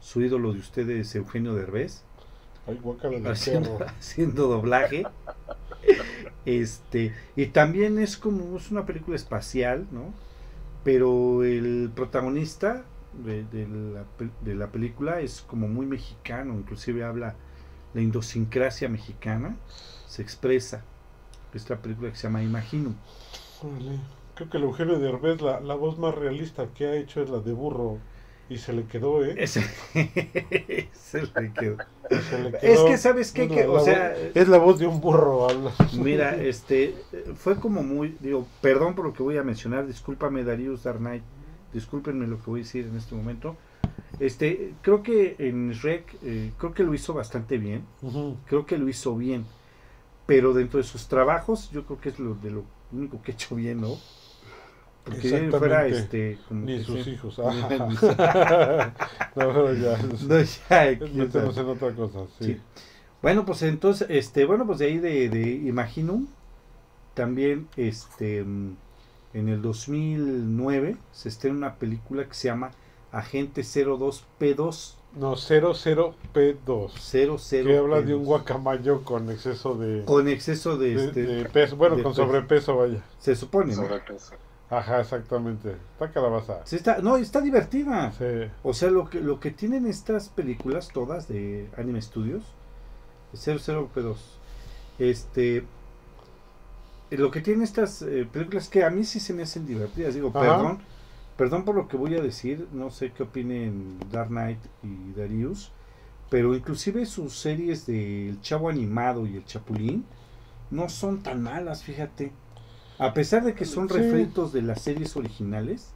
su ídolo de ustedes, Eugenio Derbez, Ay, haciendo doblaje. Este, y también es como, es una película espacial, ¿no? Pero el protagonista de, de la, de la película es como muy mexicano, inclusive habla la idiosincrasia mexicana, se expresa. Esta película que se llama Imagino. Órale. Creo que el Eugenio Derbez, la, la voz más realista que ha hecho es la de burro. Y se le quedó, ¿eh? Ese, ese le quedó. Se le Es quedó. que, ¿sabes qué? Bueno, Que, o sea, voz- es la voz de un burro. habla. Mira, este, fue como muy, digo, perdón por lo que voy a mencionar, discúlpame Darius Knight, discúlpenme lo que voy a decir en este momento. Este, creo que en Shrek, eh, creo que lo hizo bastante bien, creo que lo hizo bien, pero dentro de sus trabajos, yo creo que es lo de lo único que he hecho bien, ¿no? Porque en fuera, este, como Ni que sus hijos. No, pero ya. No, ya, sabe. en otra cosa. Sí. Sí. Bueno, pues entonces, este, bueno, pues de ahí de, de Imaginum, también, este, en el 2009 se estrena una película que se llama Agente 02P2. No, 00P2. 00 Que habla de un guacamayo con exceso de, Con exceso de, de- este, de peso. Bueno, de con peso. sobrepeso, vaya. se supone, ¿no? Sobrepeso. Ajá, exactamente. Está calabaza. Sí está, no, está divertida. Sí. O sea, lo que, lo que tienen estas películas todas de Anime Studios, 00P2, este, lo que tienen estas eh, películas que a mí sí se me hacen divertidas, digo, Ajá. perdón, perdón por lo que voy a decir, no sé qué opinen Dark Knight y Darius, pero inclusive sus series de El Chavo Animado y El Chapulín no son tan malas, fíjate. A pesar de que son Sí. refritos de las series originales,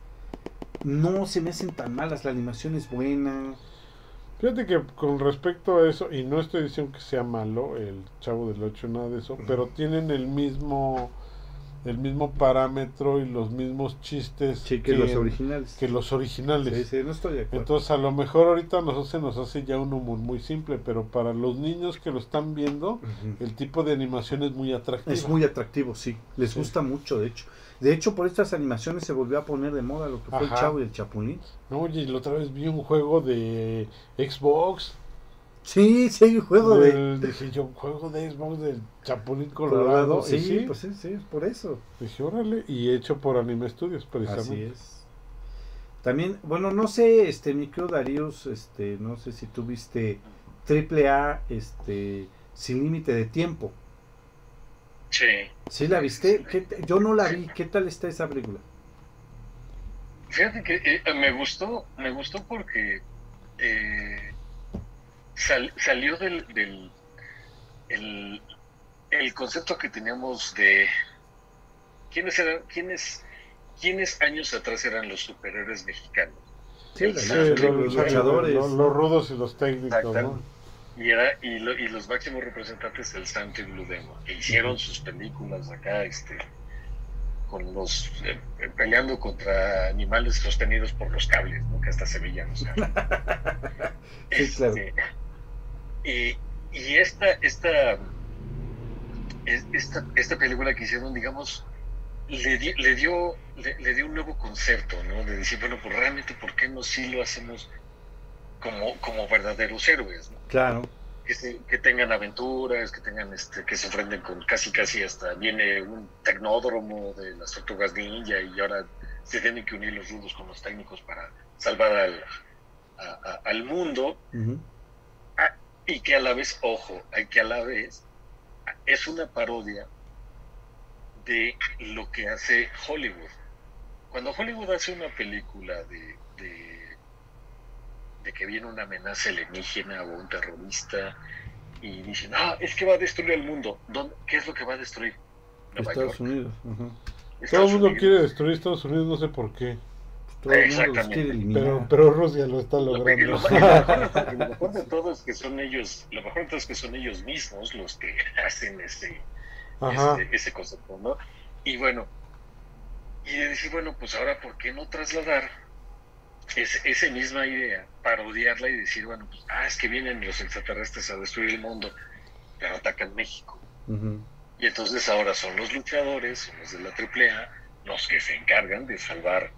no se me hacen tan malas, la animación es buena. Fíjate que con respecto a eso, y no estoy diciendo que sea malo el Chavo del 8, nada de eso, pero tienen el mismo el mismo parámetro y los mismos chistes Sí, que los originales. que los originales. Sí, sí, no estoy de acuerdo. Entonces a lo mejor ahorita nosotros se nos hace ya un humor muy simple, pero para los niños que lo están viendo, el tipo de animación es muy atractivo. Es muy atractivo, sí. Les gusta mucho, de hecho. De hecho, por estas animaciones se volvió a poner de moda lo que fue el. Chavo y el Chapulín. No, oye, la otra vez vi un juego de Xbox. Sí, sí, hay un juego de del- Dije yo, juego de Xbox del Chapulín Colorado. Colorado. Sí, sí, pues sí, sí, es por eso. Dije, órale, y hecho por Anime Studios, Así precisamente. es. También, bueno, no sé, este, mi querido Darius, este, no sé si tuviste triple A, este, sin límite de tiempo. Sí. ¿Sí la viste? ¿Qué te- yo no la vi. ¿Qué tal está esa película? Fíjate que eh, me gustó, me gustó porque eh, sal- salió del, del el, el concepto que teníamos de quiénes eran, quiénes, quiénes años atrás eran los superhéroes mexicanos. Sí, los, los, los- luchadores. los- los rudos y los técnicos. ¿no? Y era, y, lo- y los máximos representantes del Santo y Blue Demon, que hicieron sus películas acá, este, con los eh, eh, peleando contra animales sostenidos por los cables, ¿no? que hasta se veían, o sea. Sí, claro. Este, y, y esta, esta, es- esta, esta película que hicieron, digamos, le, di- le dio le, le dio un nuevo concepto, ¿no? De decir, bueno, pues realmente, ¿por qué no sí lo hacemos como, como verdaderos héroes, ¿no? Claro. que, se- que tengan aventuras, que tengan este, que se enfrenten con casi casi hasta viene un tecnódromo de las tortugas ninja y ahora se tienen que unir los rudos con los técnicos para salvar al, a- a- al mundo Ujú. y que a la vez, ojo, hay que a la vez es una parodia de lo que hace Hollywood. Cuando Hollywood hace una película de, de, de que viene una amenaza alienígena o un terrorista y dicen, ah, es que va a destruir el mundo. ¿Dónde, ¿Qué es lo que va a destruir? Nueva Estados York. Unidos. Todo Estados el mundo Unidos. quiere destruir Estados Unidos, no sé por qué. Todo el mundo los Exactamente. Pero, pero Rusia lo está logrando. lo- lo mejor, lo mejor de todo es que son ellos, lo mejor de todo es que son ellos mismos los que hacen ese, ese, ese concepto, ¿no? Y bueno, y de decir, bueno, pues ahora, ¿por qué no trasladar ese, esa misma idea, parodiarla y decir, bueno, pues, ah, es que vienen los extraterrestres a destruir el mundo, pero atacan México. Y entonces ahora son los luchadores, son los de la AAA, los que se encargan de salvar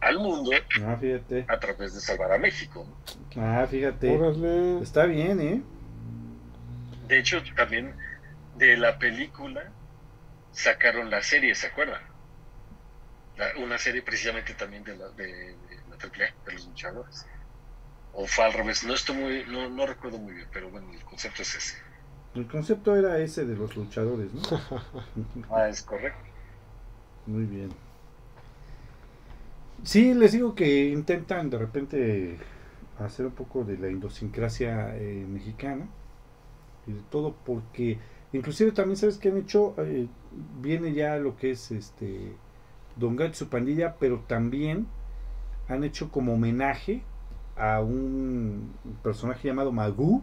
al mundo Ah, fíjate. a través de salvar a México. ¿no? Ah, fíjate. Órale. Está bien, ¿eh? De hecho, también de la película sacaron la serie, ¿se acuerdan? La- una serie precisamente también de la, de, AAA, de los luchadores. O fue al revés, no estoy muy, no, no recuerdo muy bien, pero bueno, el concepto es ese. El concepto era ese de los luchadores, ¿no? Ah, es correcto. Muy bien. Sí, les digo que intentan de repente hacer un poco de la idiosincrasia eh, mexicana y de todo porque inclusive también sabes que han hecho Eh, viene ya lo que es este Don Gato y su pandilla pero también han hecho como homenaje a un personaje llamado Magoo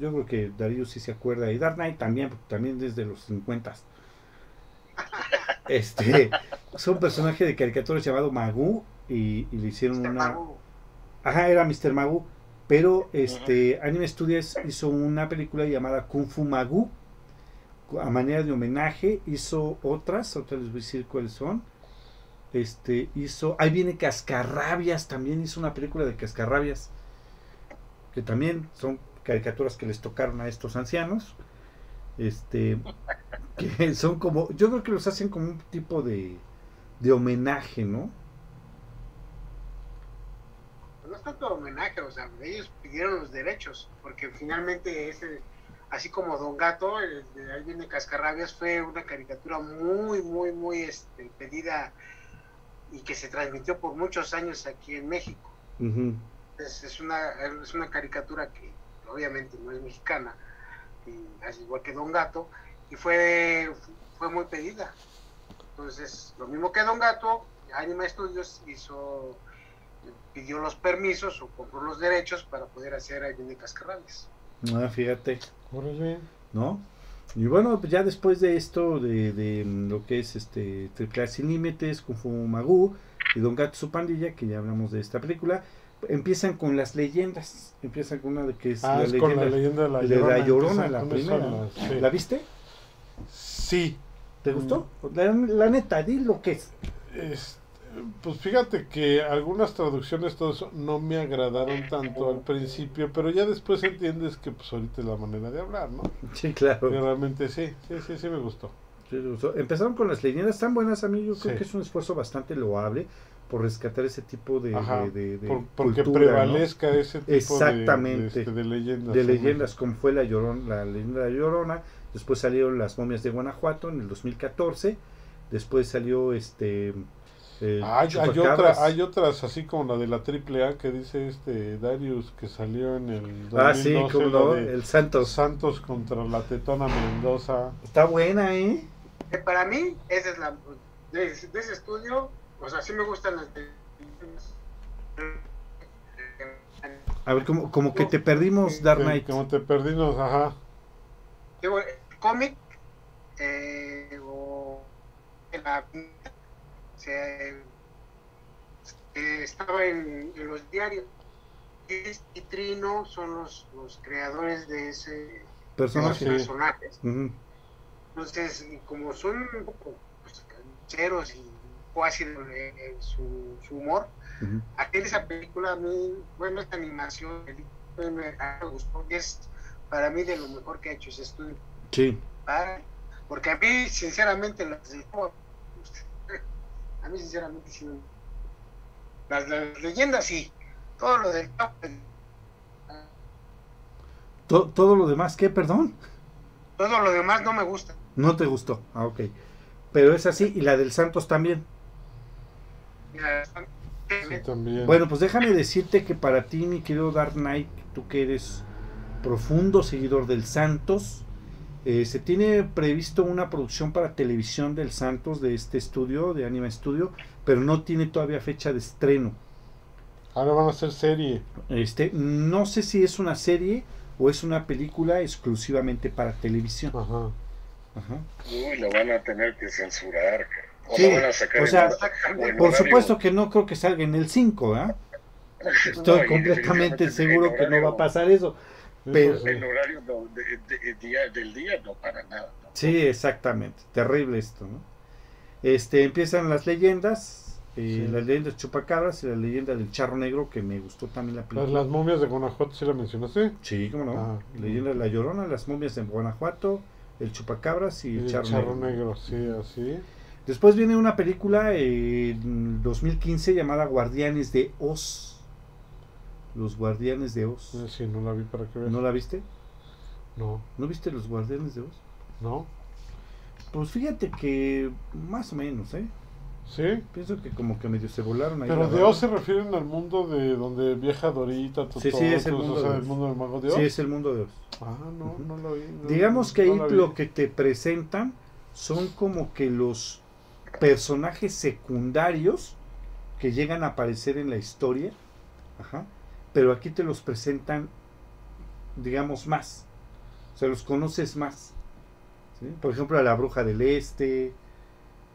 yo creo que Darío sí se acuerda y Dark Knight también porque también desde los 50 este es un personaje de caricaturas llamado Magoo y, y le hicieron una Magoo. Ajá, era Mr. Magoo. Pero este Anime Studios hizo una película llamada Kung Fu Magoo. A manera de homenaje, hizo otras, otras les voy a decir cuáles son. Este hizo. Ahí viene Cascarrabias, también hizo una película de Cascarrabias. Que también son caricaturas que les tocaron a estos ancianos. Este. Que son como. Yo creo que los hacen como un tipo de. de homenaje, ¿no? no es tanto homenaje, o sea, ellos pidieron los derechos, porque finalmente ese, así como Don Gato, el de ahí viene Cascarrabias, fue una caricatura muy, muy, muy este, pedida y que se transmitió por muchos años aquí en México. Ujú. Es, es una, es una caricatura que obviamente no es mexicana, y, así igual que Don Gato, y fue, fue muy pedida. Entonces, lo mismo que Don Gato, Anima Studios hizo, pidió los permisos o compró los derechos para poder hacer ahí viene Cascarrabias. Ah, fíjate. ¿no? Y bueno, pues ya después de esto, de, de mm, lo que es este Triple Sin Límites, Kung Fu Magoo y Don Gato su pandilla, que ya hablamos de esta película, empiezan con las leyendas. Empiezan con una de que es Ah, la es con la leyenda. leyenda de la de la Llorona. Llorona, la primera. ¿La viste? Sí. ¿Te gustó? La, la neta, di lo que es. Este, pues fíjate que algunas traducciones, todo eso, no me agradaron tanto al principio, pero ya después entiendes que pues ahorita es la manera de hablar, ¿no? Sí, claro. Y realmente sí, sí, sí, sí me gustó. Sí, me gustó. Empezaron con las leyendas tan buenas, amigo. Yo creo Sí. que es un esfuerzo bastante loable por rescatar ese tipo de, Ajá, de, de- de Por- porque cultura, ¿no? prevalezca ese tipo de- Exactamente. de, este, de leyendas. de leyendas como fue la Llorona, la leyenda de la Llorona, después salieron las momias de Guanajuato en el 2014, después salió este eh, Hay, hay, otra, hay otras así como la de la triple A que dice este Darius que salió en el 2012, Ah, sí, como no, el Santos. Santos contra la Tetona Mendoza. Está buena, ¿eh? Eh, para mí, esa es la. De, de ese estudio, o sea, sí me gustan las. de- A ver, como, como que te perdimos, Dark Knight. Como te perdimos, ajá. Digo, el cómic eh, o la se, estaba en, en los diarios y Trino son los, los creadores de ese de esos Personaje. personajes entonces como son un poco pues, cancheros y cuasi su, su humor Ujú. aquel esa película a mí bueno esta animación me, me gustó y es para mí de lo mejor que ha hecho ese estudio Sí. Porque a mí, sinceramente, las de a mí, sinceramente, sí. Las, las leyendas, sí. Todo lo del To- todo lo demás, ¿qué? Perdón. todo lo demás no me gusta. No te gustó. Ah, ok. Pero es así, y la del Santos también. Sí, también. Bueno, pues déjame decirte que para ti, mi querido Dark Knight, tú que eres profundo seguidor del Santos, eh, se tiene previsto una producción para televisión del Santos de este estudio, de Anima Studio, pero no tiene todavía fecha de estreno. Ahora van a hacer serie. Este, no sé si es una serie o es una película exclusivamente para televisión. Ajá. Ajá. Uy, lo van a tener que censurar. O Sí, lo van a sacar o sea, el- Por supuesto que no creo que salga en el 5, ¿ah? Estoy No, completamente seguro que no va a pasar eso. Pero- sí. En horario no, de- de- de día- del día no para nada. ¿no? Sí, exactamente. Terrible esto, ¿no? Este, empiezan las leyendas, eh, Sí. las leyendas chupacabras y la leyenda del charro negro, que me gustó también la película. las momias de Guanajuato, ¿sí la mencionaste? Sí, cómo no. Ah. leyenda de la llorona, las momias de Guanajuato, el chupacabras y el el charro, charro negro. negro, sí, así. Después viene una película eh, en 2015 llamada Guardianes de Oz. Los Guardianes de Oz. Eh, Sí, no la vi para que veas. ¿No la viste? No, ¿No viste los Guardianes de Oz? no. Pues fíjate que más o menos, ¿eh? ¿Sí? Pienso que como que medio se volaron ahí. Pero de. Oz se refieren al mundo de donde viaja Dorita, Totó, Sí, sí, es el mundo o sea, de el Oz. mundo del mago de Oz. Sí, es el mundo de Oz. Ah, no, no lo vi. no- Digamos que no ahí lo que te presentan son como que los personajes secundarios que llegan a aparecer en la historia, ajá, pero aquí te los presentan, digamos, más. O sea, los conoces más. ¿sí? Por ejemplo, a la bruja del este,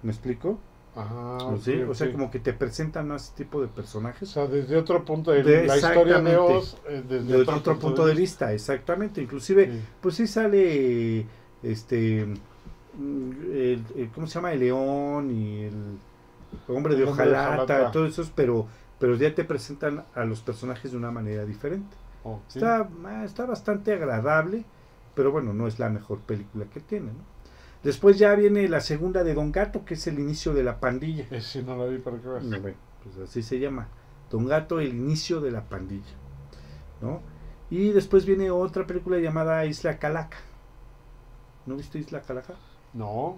¿me explico? Ah, ¿Sí? O sea, como que te presentan más ese tipo de O personajes. sea, desde otro punto de, De- la historia de. Oz, eh, desde De otro, punto de vista, exactamente. Inclusive, Sí. pues sí sale este el, el- ¿cómo se llama? el león y el hombre de hojalata. todos esos pero pero ya te presentan a los personajes de una manera diferente Ok. está ah, está bastante agradable pero bueno no es la mejor película que tiene ¿no? después ya viene la segunda de Don Gato que es el inicio de la pandilla Eh, sí, no la vi para que veas. no, bueno, pues así se llama. Don Gato, el inicio de la pandilla. ¿no? Y después viene otra película llamada Isla Calaca. ¿No viste Isla Calaca? No,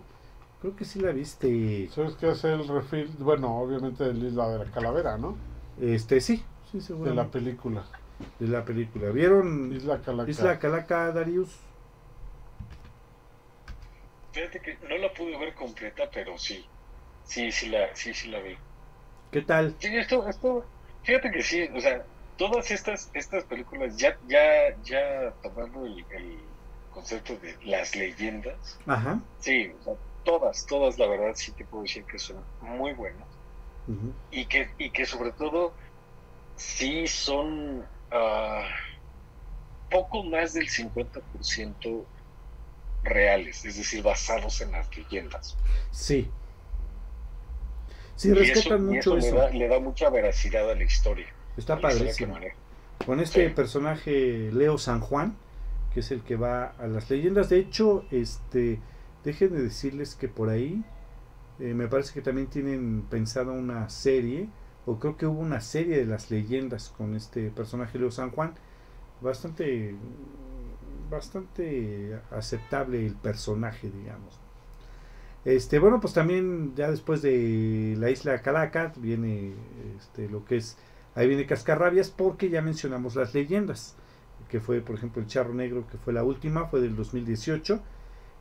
Creo que sí la viste. ¿sabes qué es el refil? Bueno, obviamente de la isla de la calavera, ¿no? Este, sí, sí, De la película. De la película. ¿Vieron Isla Calaca. Isla Calaca, Darius? Fíjate que no la pude ver completa, pero sí. Sí, sí la, sí, sí la vi. ¿Qué tal? Sí, esto, esto, fíjate que sí, o sea, todas estas, estas películas, ya, ya, ya tomando el, el concepto de las leyendas, Ajá. sí, o sea, todas, todas, la verdad, sí te puedo decir que son muy buenas. Y que, y que sobre todo sí son ah, poco más del 50% reales, es decir, basados en las leyendas. Sí. Sí, respetan y mucho eso eso. Le, da, le da mucha veracidad a la historia. Está padrísimo. maneja. con este Sí. personaje Leo San Juan, que es el que va a las leyendas. De hecho, este, déjenme decirles que por ahí eh, me parece que también tienen pensado una serie, o creo que hubo una serie de las leyendas con este personaje Leo San Juan. Bastante, bastante aceptable el personaje, digamos. Este, bueno, pues también ya después de la isla Calaca viene este, lo que es Ahí viene Cascarrabias porque ya mencionamos las leyendas, que fue por ejemplo el Charro Negro, que fue la última, fue del 2018,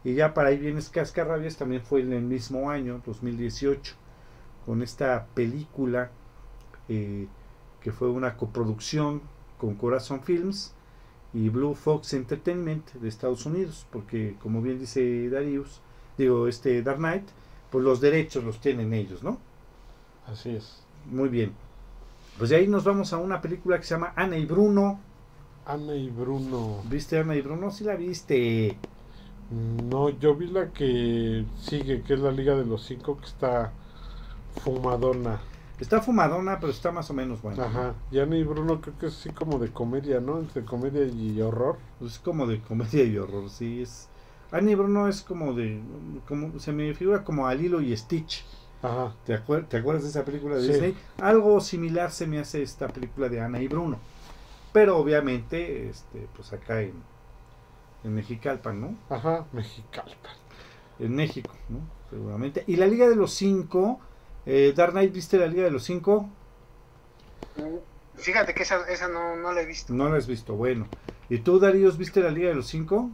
y ya para ahí viene Cascarrabias, también fue en el mismo año, 2018, con esta película eh, que fue una coproducción con Corazon Films y Blue Fox Entertainment de Estados Unidos, porque como bien dice Darius, digo este Dark Knight, pues los derechos los tienen ellos, ¿no? Así es. Muy bien. Pues de ahí nos vamos a una película que se llama Ana y Bruno. Ana y Bruno. ¿Viste Ana y Bruno? Sí la viste. No, yo vi la que sigue, que es la Liga de los Cinco, que está fumadona. Está fumadona, pero está más o menos buena. Ajá. Y Ana y Bruno creo que es así como de comedia, ¿no? Entre comedia y horror. Pues es como de comedia y horror, sí. Es... Ana y Bruno es como de... como Se me figura como a Lilo y Stitch. Ajá. ¿Te, acuer- ¿Te acuerdas de esa película de Sí. Disney? Algo similar se me hace esta película de Ana y Bruno. Pero obviamente, este, pues acá en, en Mexicalpan, ¿no? Ajá. Mexicalpan. En México, ¿no? Seguramente. Y la Liga de los Cinco, eh, Dark Knight, ¿viste la Liga de los Cinco? Fíjate que esa, esa no, no la he visto. No la has visto, bueno. ¿Y tú, Darío, viste la Liga de los Cinco?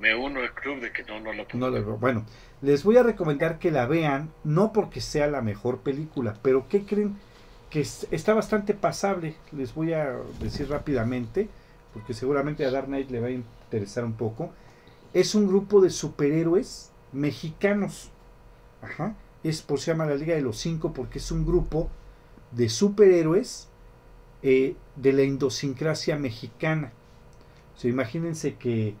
Me uno al club de que no, no la No la veo. Bueno, les voy a recomendar que la vean, no porque sea la mejor película, pero ¿qué creen? Que es- está bastante pasable. Les voy a decir rápidamente, porque seguramente a Dark Knight le va a interesar un poco. Es un grupo de superhéroes mexicanos. Ajá. Es por se llama la Liga de los Cinco, porque es un grupo de superhéroes eh, de la idiosincrasia mexicana. O sea, imagínense que,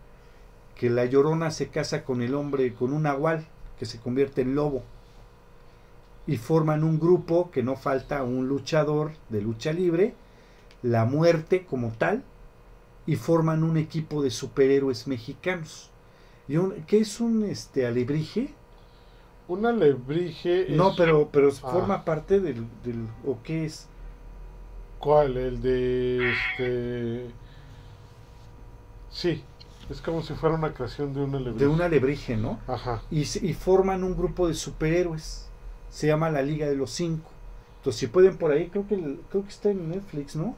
que la llorona se casa con el hombre, con un nahual, que se convierte en lobo. Y forman un grupo que no falta un luchador de lucha libre, la muerte como tal, y forman un equipo de superhéroes mexicanos. Y un- ¿Qué es un este alebrije? Un alebrije. No, pero, pero Ah. forma parte del, del- ¿O qué es? ¿Cuál? El de este. Sí, es como si fuera una creación de un alebrije. De un alebrije, ¿no? Ajá. y, se- y forman un grupo de superhéroes. Se llama la Liga de los Cinco. Entonces, si pueden por ahí, creo que, creo que está en Netflix, ¿no?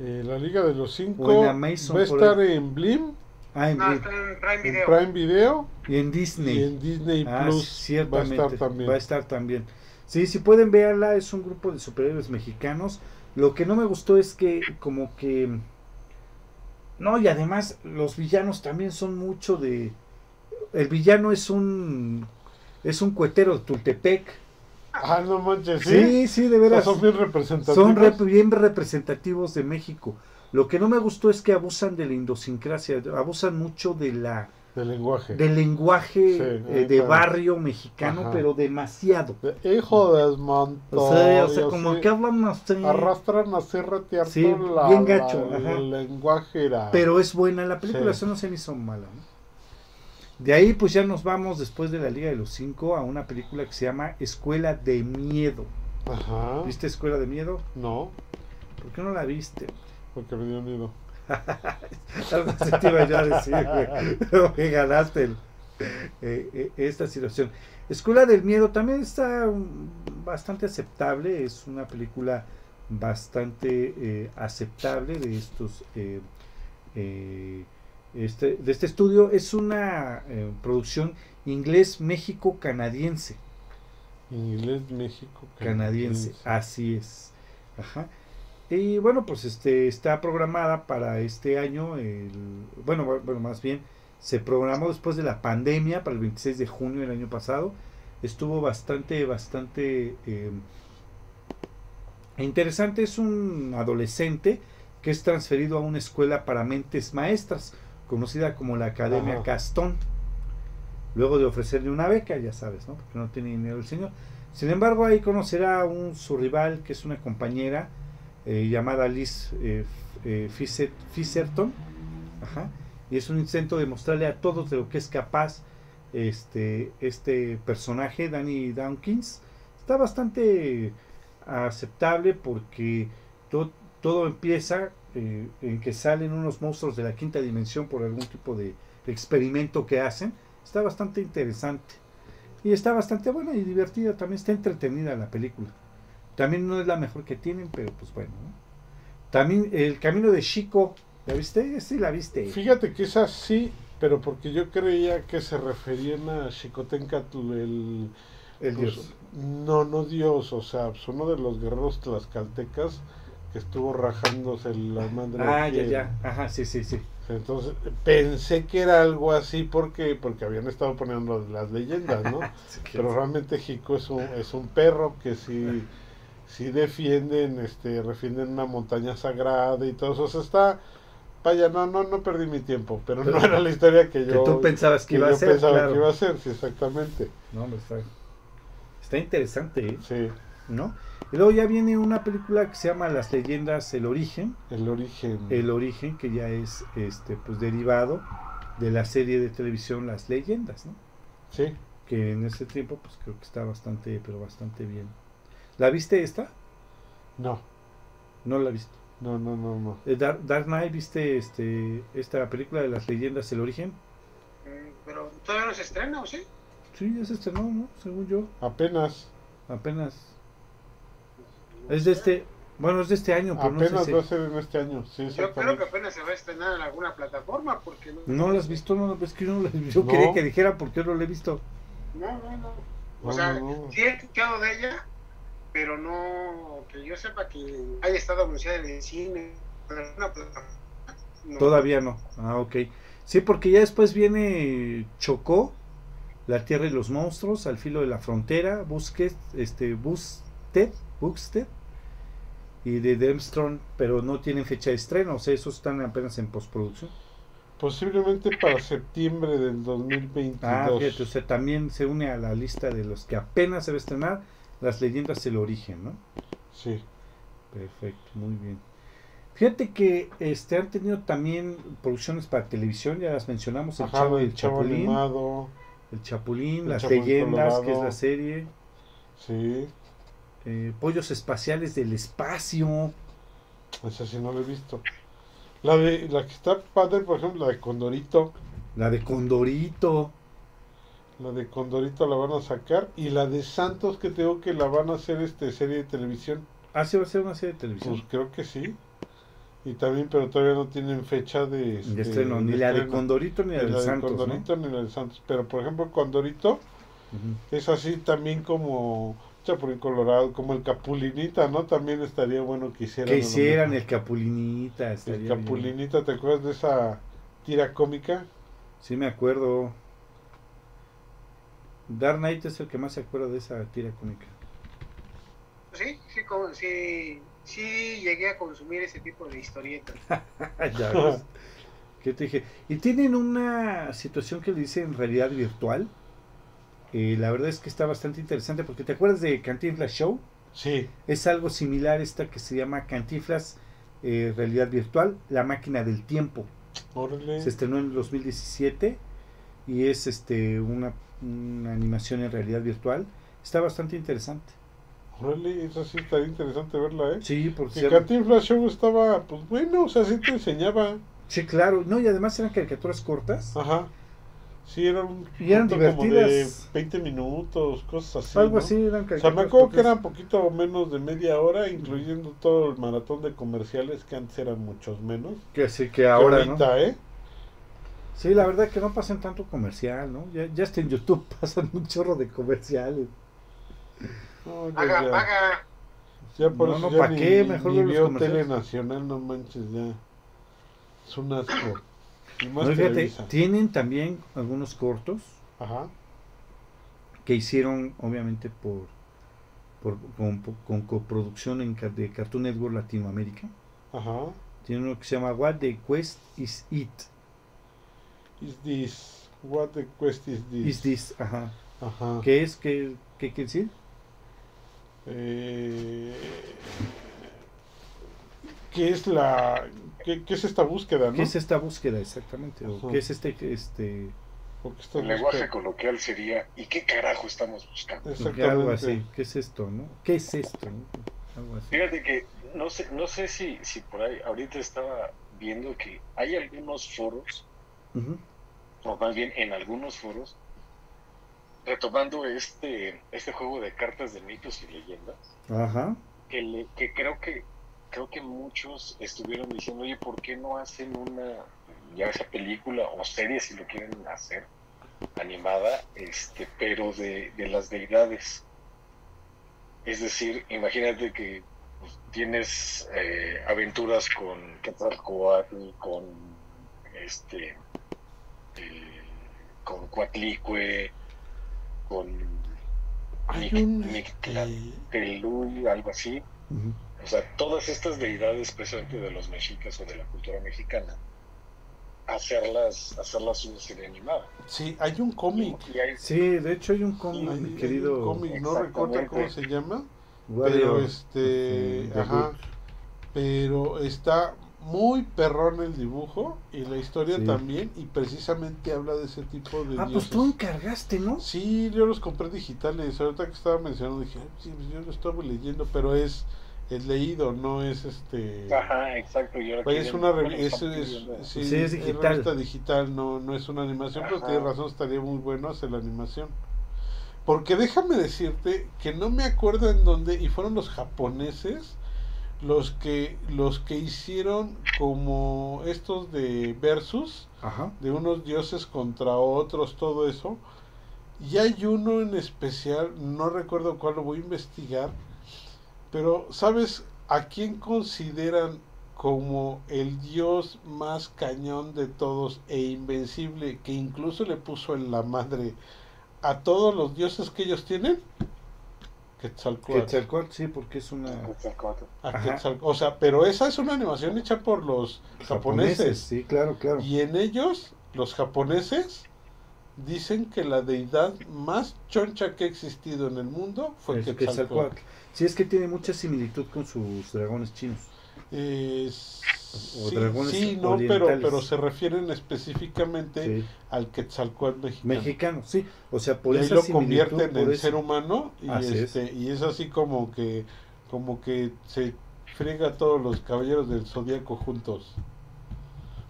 Eh, la Liga de los Cinco va a estar en Blim, Ah, en, No, en- está en Prime en Video. Prime Video y en Disney. y en Disney ah, Plus. ciertamente. Va a estar también. Va a estar también. Sí, si pueden verla, es un grupo de superhéroes mexicanos. Lo que no me gustó es que, como que. No, y además, los villanos también son mucho de. El villano es un. Es un cuetero de Tultepec. Ah, no manches, sí. Sí, sí, de O sea, veras. son bien representativos. Son rep- bien representativos de México. Lo que no me gustó es que abusan de la idiosincrasia, abusan mucho de la del lenguaje. del lenguaje Sí, eh, de ajá. barrio mexicano, Ajá. pero demasiado. De Hijo de desmontó. O sea, o sea, como que hablan así, Arrastran así retearto Sí, la, bien gacho, la- el lenguaje era. pero es buena la película, eso no se me hizo mala. ¿no? De ahí pues ya nos vamos después de la Liga de los Cinco a una película que se llama Escuela de Miedo. Ajá. ¿Viste Escuela de Miedo? No, ¿Por qué no la viste? porque me dio miedo. Algo así te iba yo a decir, güey. Pero que ganaste el- eh, eh, esta situación. Escuela del Miedo también está mm, bastante aceptable. Es una película bastante eh, aceptable de estos. Este, de este estudio. Es una eh, producción inglés-México-canadiense. Inglés, México, canadiense. Así es. Ajá. Y bueno, pues este está programada para este año, el, bueno, bu- bueno, más bien se programó después de la pandemia para el 26 de junio del año pasado. Estuvo bastante, bastante eh, interesante. Es un adolescente que es transferido a una escuela para mentes maestras, conocida como la Academia Ajá. Castón. Luego de ofrecerle una beca, ya sabes, ¿no? Porque no tiene dinero el señor. Sin embargo, ahí conocerá a un, su rival, que es una compañera eh, llamada Liz eh, eh, Fiserton. Ajá. Y es un intento de mostrarle a todos de lo que es capaz este, este personaje, Danny Dawkins. Está bastante aceptable porque to- todo empieza eh, en que salen unos monstruos de la quinta dimensión por algún tipo de experimento que hacen. Está bastante interesante. Y está bastante buena y divertida. También está entretenida la película. También no es la mejor que tienen, pero pues bueno. ¿no? También El Camino de Chico. ¿La viste? Sí, la viste. Fíjate que es así, pero porque yo creía que se referían a Xicotencatl, el. El pues, Dios. No, no Dios, o sea, pues uno de los guerreros tlaxcaltecas que estuvo rajándose la madre. Ah, ya, ya. Ajá, sí, sí, sí. Entonces pensé que era algo así porque porque habían estado poniendo las leyendas, ¿no? Sí, que- Pero realmente Jico es un, es un perro que sí, sí defienden, este, defienden una montaña sagrada y todo eso. O sea, está, vaya, no, no, no perdí mi tiempo, pero, Pero- no era la historia que que yo, tú pensabas que que iba a ser. pensaba claro. que iba a ser, sí, exactamente. No, hombre, está, está interesante, ¿eh? Sí, ¿no? Y luego ya viene una película que se llama Las leyendas, el origen. el origen. El origen, que ya es este pues derivado de la serie de televisión Las leyendas, ¿no? Sí, Que en ese tiempo pues creo que está bastante, pero bastante bien. ¿La viste esta? no, No la viste. no, no, no, no. Eh, Dark, Dark Knight, ¿viste este, esta película de las leyendas, el origen? Mm, Pero todavía no se estrena, ¿o sí? Sí, ya se estrenó, ¿no? Según yo, Apenas. apenas. Es de este, bueno, es de este año, pero Apenas no sé si- va a ser en este año, sí, Yo creo que apenas se va a estrenar en alguna plataforma porque no. ¿No lo has visto? No, es que yo no lo Yo No. quería que dijera porque yo no lo he visto. No, no, no. O No, sea, no, no. sí he escuchado de ella, pero no que yo sepa que haya estado anunciada en el cine. en alguna plataforma. No. Todavía no. Ah, ok. Sí, porque ya después viene Chocó, La Tierra y los Monstruos, Al Filo de la Frontera, Busquet, este, Busted, Buxted y de Demstron, pero no tienen fecha de estreno, o sea, esos están apenas en postproducción. Posiblemente para septiembre del 2022. Ah, fíjate, o sea, también se une a la lista de los que apenas se va a estrenar Las Leyendas del Origen, ¿no? Sí. Perfecto, muy bien. Fíjate que este han tenido también producciones para televisión, ya las mencionamos, El Ajá, Chavo y el el chavo Chapulín. animado. El Chapulín, El Las Chapulín Leyendas, que es la serie, Sí. Eh, Pollos Espaciales del Espacio, Esa sí no la he visto. La de la que está padre, por ejemplo, la de Condorito. la de Condorito, La de Condorito la van a sacar. Y la de Santos, que tengo que la van a hacer este serie de televisión. ah, sí va a ser una serie de televisión. Pues creo que sí. Y también, pero todavía no tienen fecha de, este, de estreno, ni la de. Condorito ni la de la de Santos, ¿no? Condorito ni la de Santos. Pero por ejemplo, Condorito es así también como Chapulín Colorado, como el Capulinita, ¿no? También estaría bueno que hicieran. Que hicieran el Capulinita, El bien. Capulinita, ¿te acuerdas de esa tira cómica? Sí me acuerdo. Dark Knight es el que más se acuerda de esa tira cómica. Sí, sí, como- sí, sí llegué a consumir ese tipo de historietas. ya ves. ¿Qué te dije? Y tienen una situación que le dicen realidad virtual. Eh, la verdad es que está bastante interesante porque te acuerdas de Cantinflas Show. Sí. Es algo similar esta que se llama Cantinflas eh, realidad virtual, la máquina del tiempo. Órale. Se estrenó en el 2017 y es este una, una animación en realidad virtual. Está bastante interesante. Órale, esa sí estaría interesante verla, ¿eh? Sí, porque El Cantinflas Show estaba, pues bueno, o sea, sí te enseñaba. sí, claro. No, y además eran caricaturas cortas. Ajá. Sí, era un Y eran corto como de divertidas. 20 minutos, cosas así. Algo ¿no? así, eran O sea, me acuerdo que cortas. era un poquito menos de media hora, incluyendo todo el maratón de comerciales, que antes eran muchos menos. Que sí, que Que ahora, ¿no? ahorita, ¿eh? Sí, la verdad que no pasan tanto comercial, ¿no? Ya, ya hasta en YouTube pasan un chorro de comerciales. No, ya, Paga, ya. paga. Ya por No, eso no, ya ¿pa' ni, qué? Mejor ni los veo tele nacional, no manches, ya. Es un asco. Y más No, y fíjate, Televisa. tienen también algunos cortos Ajá. que hicieron, obviamente, por, por con, con coproducción en, de Cartoon Network Latinoamérica. Ajá. Tiene uno que se llama What the Quest is It. Is this? What the quest is this? Is this, ajá. Ajá. ¿Qué es? ¿Qué, qué quiere decir? Eh, ¿Qué es la... Qué, qué es esta búsqueda, no? ¿Qué es esta búsqueda exactamente? ¿O Ajá. qué es este, este, El lenguaje coloquial sería ¿y qué carajo estamos buscando? Exactamente. algo así? ¿Qué es esto, no? ¿Qué es esto? no? Algo así. Fíjate que no sé, no sé si, si por ahí, ahorita estaba viendo que hay algunos foros, o más bien en algunos foros, retomando este, este juego de cartas de mitos y leyendas, Ajá. que, le- que creo que creo que muchos estuvieron diciendo, oye, ¿por qué no hacen una, ya sea película o serie si lo quieren hacer, animada, este, pero de, de las deidades? Es decir, imagínate que pues, tienes eh, aventuras con Quetzalcóatl, con este, eh, con Coatlicue, con Hay Mic- un... Mictlantecuhtli, algo así. O sea, todas estas deidades presentes de los mexicas o de la cultura mexicana, hacerlas, hacerlas una serie animada. Sí, hay un cómic. Y hay- Sí, de hecho hay un cómic, Hay- mi hay querido un cómic, no recuerdo cómo se llama, Wario, pero este, the ajá, pero está muy perrón el dibujo y la historia Sí. también y precisamente habla de ese tipo de Ah, pues tú encargaste, ¿no? Sí, yo los compré digitales. Ahorita que estaba mencionando dije, "Ay, sí, pues yo lo estaba leyendo, pero es es leído, no es este. Ajá, exacto. Y ahora Vaya, es una es, es- sí, Sí, es digital. revista digital, no, no es una animación, pero Ajá. tiene razón, estaría muy bueno hacer la animación. Porque déjame decirte que no me acuerdo en dónde, y fueron los japoneses los que los que hicieron como estos de versus Ajá. de unos dioses contra otros todo eso y hay uno en especial no recuerdo cuál lo voy a investigar pero sabes a quién consideran como el dios más cañón de todos e invencible que incluso le puso en la madre a todos los dioses que ellos tienen Quetzalcóatl. Quetzalcóatl, sí, porque es una... A Ajá. Quetzal- O sea, pero esa es una animación hecha por los japoneses. Sí, claro, claro. Y en ellos, los japoneses, dicen que la deidad más choncha que ha existido en el mundo fue Es Quetzalcóatl. Sí, es que tiene mucha similitud con sus dragones chinos. Eh, O sí, dragones sí, no, pero, pero se refieren específicamente Sí. al Quetzalcóatl mexicano. Mexicano, sí. O sea, por y ahí esa lo convierten en eso- ser humano y Así es. este y es así como que como que se friega a todos los caballeros del zodiaco juntos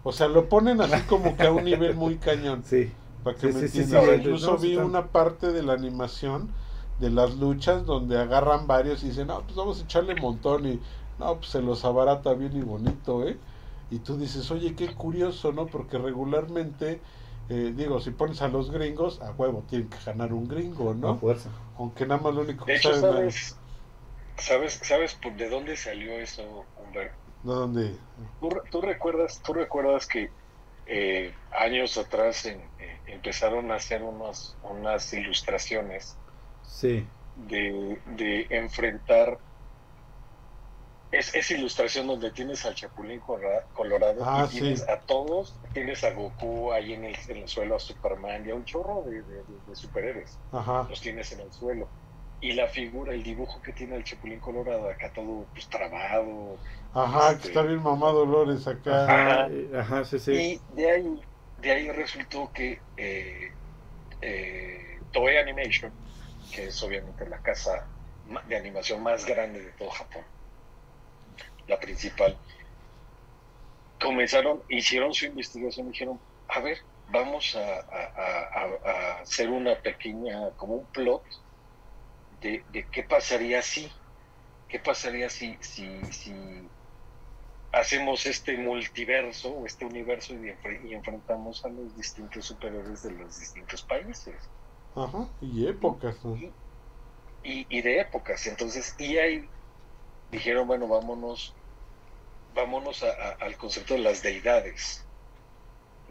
o sea lo ponen así como que a un nivel muy cañón Sí, para que Sí, me sí, sí, incluso no, vi una parte de la animación de las luchas donde agarran varios y dicen no pues vamos a echarle montón y no pues se los abarata bien y bonito eh y tú dices oye qué curioso no porque regularmente eh, digo, si pones a los gringos, a huevo, tienen que ganar un gringo, a ¿no? fuerza. Aunque nada más lo único De que hecho, saben ¿sabes, sabes, sabes por de dónde salió eso, Humberto? ¿no? ¿Dónde? ¿Tú, re- tú recuerdas, tú recuerdas que eh, años atrás en- eh, empezaron a hacer unos, unas ilustraciones Sí, de, de enfrentar es, esa ilustración donde tienes al Chapulín Colora- Colorado Ah, y tienes sí. a todos, tienes a Goku ahí en el, en el suelo, a Superman y a un chorro de, de- de- superhéroes, Ajá. los tienes en el suelo. Y la figura, el dibujo que tiene el Chapulín Colorado, acá todo pues trabado. Ajá, que Este- está bien mamado Lores acá. Ajá. eh, ajá, sí, sí. Y de ahí, de ahí resultó que eh, eh, Toei Animation, que es obviamente la casa de animación más grande de todo Japón, la principal, comenzaron, hicieron su investigación, dijeron, a ver, vamos a, hacer una pequeña, como un plot de, qué pasaría si, qué pasaría si, si, si hacemos este multiverso este universo y, y enfrentamos a los distintos superhéroes de los distintos países Ajá. Y épocas. ¿no? y, y- y de épocas. Entonces, y ahí dijeron, bueno, vámonos, vámonos a- a- al concepto de las deidades.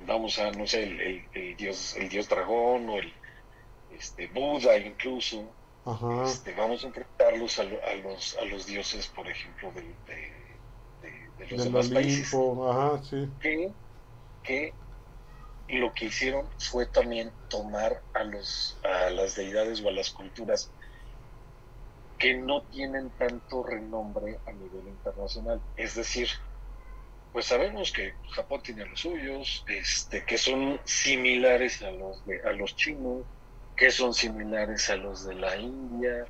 Vamos a, no sé, el, el- el dios, el dios dragón o el este, Buda incluso. Ajá. Este, vamos a enfrentarlos a, lo- a los, a los dioses, por ejemplo, de, de- de- de los Del demás países. Ajá, sí. que, que lo que hicieron fue también tomar a los a las deidades o a las culturas que no tienen tanto renombre a nivel internacional. Es decir, pues sabemos que Japón tiene los suyos, este, que son similares a los de, a los chinos, que son similares a los de la India,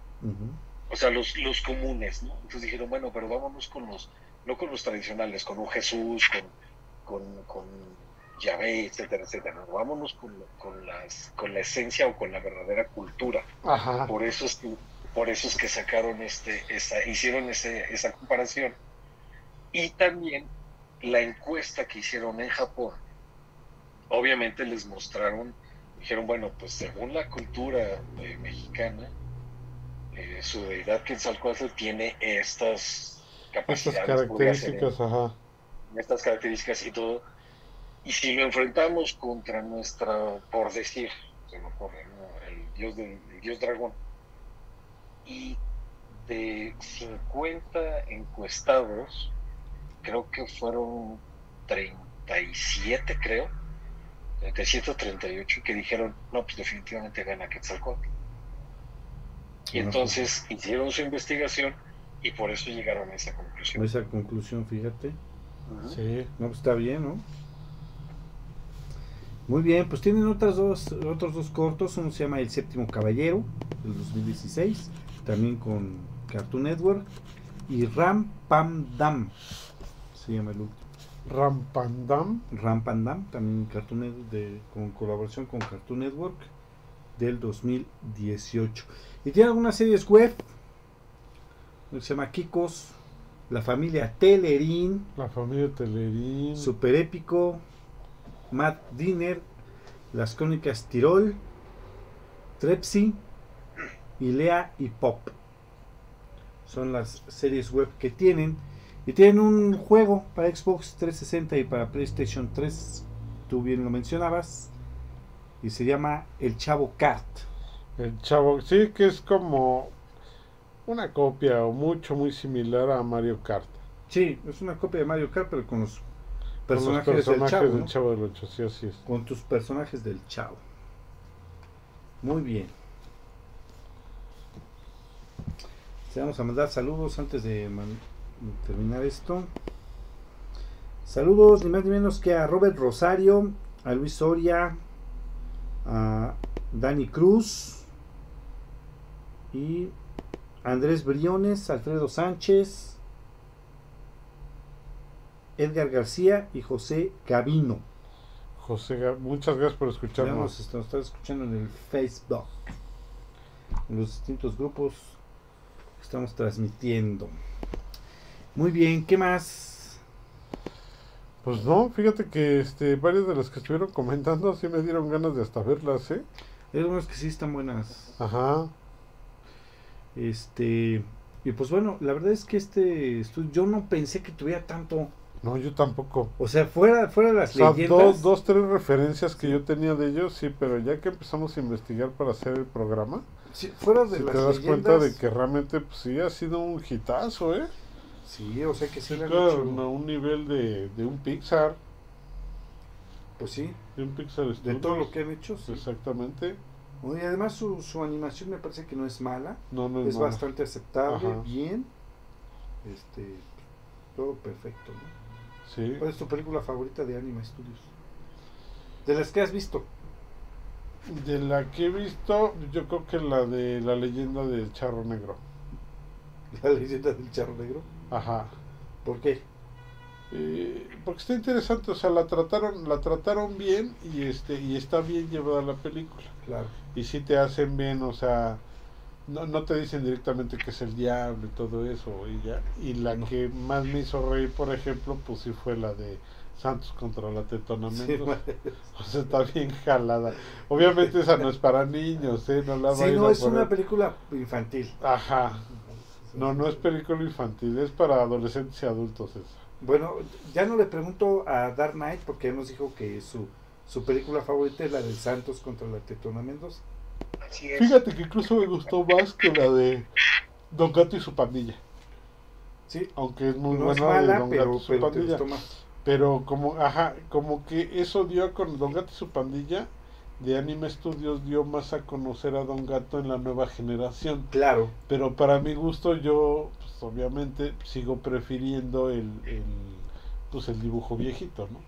o sea, los, los comunes, ¿no? Entonces dijeron, bueno, pero vámonos con los, no con los tradicionales, con un Jesús, con, con, con Yahvé, etcétera, etcétera, no, vámonos con, con, las, con la esencia o con la verdadera cultura. Ajá. Por eso es que, por eso es que sacaron este, esa, hicieron ese, esa comparación. Y también la encuesta que hicieron en Japón, obviamente les mostraron, dijeron, bueno, pues según la cultura eh, mexicana, eh, su deidad Quetzalcóatl tiene estas Estas capacidades, ser, características, ajá. estas características y todo. Y si lo enfrentamos contra nuestra, por decir, se me ocurre, ¿no? el dios del el dios dragón, y de 50 encuestados, creo que fueron 37, creo, 37 o 38, que dijeron, no, pues definitivamente gana Quetzalcóatl. Y entonces hicieron su investigación y por eso llegaron a esa conclusión. Esa conclusión, fíjate. Sí. No, pues está bien, ¿no? Muy bien, pues tienen otras dos, otros dos cortos. Uno se llama El Séptimo Caballero, del 2016, también con Cartoon Network. Y Ram Pam Dam, se llama el último. Rampandam. Ram Pam Dam, también Cartoon Network, de, con colaboración con Cartoon Network. del 2018. Y tiene algunas series web. Se llama Kikos, La familia Telerín, La familia Telerín. Super Épico, Mad Dinner, Las Crónicas Tirol, Trepsi y Lea y Pop. Son las series web que tienen. Y tienen un juego para Xbox 360 y para PlayStation 3. Tú bien lo mencionabas. Y se llama El Chavo Kart. El chavo, sí, que es como una copia o mucho, muy similar a Mario Kart. Sí, es una copia de Mario Kart, pero con los Con los personajes, personajes del Chavo. del ¿no? Chavo del Ocho, sí, así es. Con tus personajes del Chavo. Muy bien. Te vamos a mandar saludos antes de terminar esto. Saludos ni más ni menos que a Robert Rosario, a Luis Soria, a Dani Cruz y Andrés Briones, Alfredo Sánchez, Edgar García y José Gavino. José, muchas gracias por nos, escucharnos. est- nos escuchando en el Facebook, en los distintos grupos que estamos transmitiendo. Muy bien, ¿qué más? Pues no, fíjate que este varios de los que estuvieron comentando sí me dieron ganas de hasta verlas, ¿eh? Hay algunas que sí están buenas. Ajá. Este, y pues bueno, la verdad es que este estudio, yo no pensé que tuviera tanto, No, yo tampoco. o sea, fuera, fuera de O las sea, leyendas. dos, dos, tres referencias que yo tenía de ellos, sí, pero ya que empezamos a investigar para hacer el programa, sí, fuera de si las te das leyendas. cuenta de que realmente pues, sí ha sido un hitazo, ¿eh? Sí, o sea que sí, claro, a un nivel de, de un Pixar, Pues sí, de un Pixar de Studios. todo lo que han hecho. sí. Exactamente. Y además su, su animación me parece que no es mala. No, no es mala. bastante aceptable, Ajá. bien. Este, todo perfecto. ¿no? Sí. ¿Cuál es tu película favorita de Anime Studios? De las que has visto. De la que he visto, yo creo que la de la leyenda del charro negro. La leyenda del charro negro. Ajá. ¿Por qué? Eh, porque está interesante, o sea, la trataron, la trataron bien y este y está bien llevada la película. Claro. Y sí te hacen bien, o sea, no, no te dicen directamente que es el diablo y todo eso y ya. Y la No. que más me hizo reír, por ejemplo, pues sí fue la de Santos contra la Tetona Sí, O sea, está bien jalada. Obviamente esa no es para niños, ¿eh? No la sí, no, es una película infantil. Ajá. No, no es película infantil, es para adolescentes y adultos esa. Bueno, ya no le pregunto a Dark Knight porque él nos dijo que su, su película favorita es la del Santos contra la Tetona Mendoza. Así es. Fíjate que incluso me gustó más que la de Don Gato y su pandilla. Sí, Aunque es muy no es buena de Don pero, Gato y su pero pandilla. Pero como, ajá, como que eso dio con Don Gato y su pandilla, de Anime Studios dio más a conocer a Don Gato en la nueva generación. Claro, Pero para mi gusto yo, pues, obviamente, sigo prefiriendo el, el, pues, el dibujo viejito, ¿no?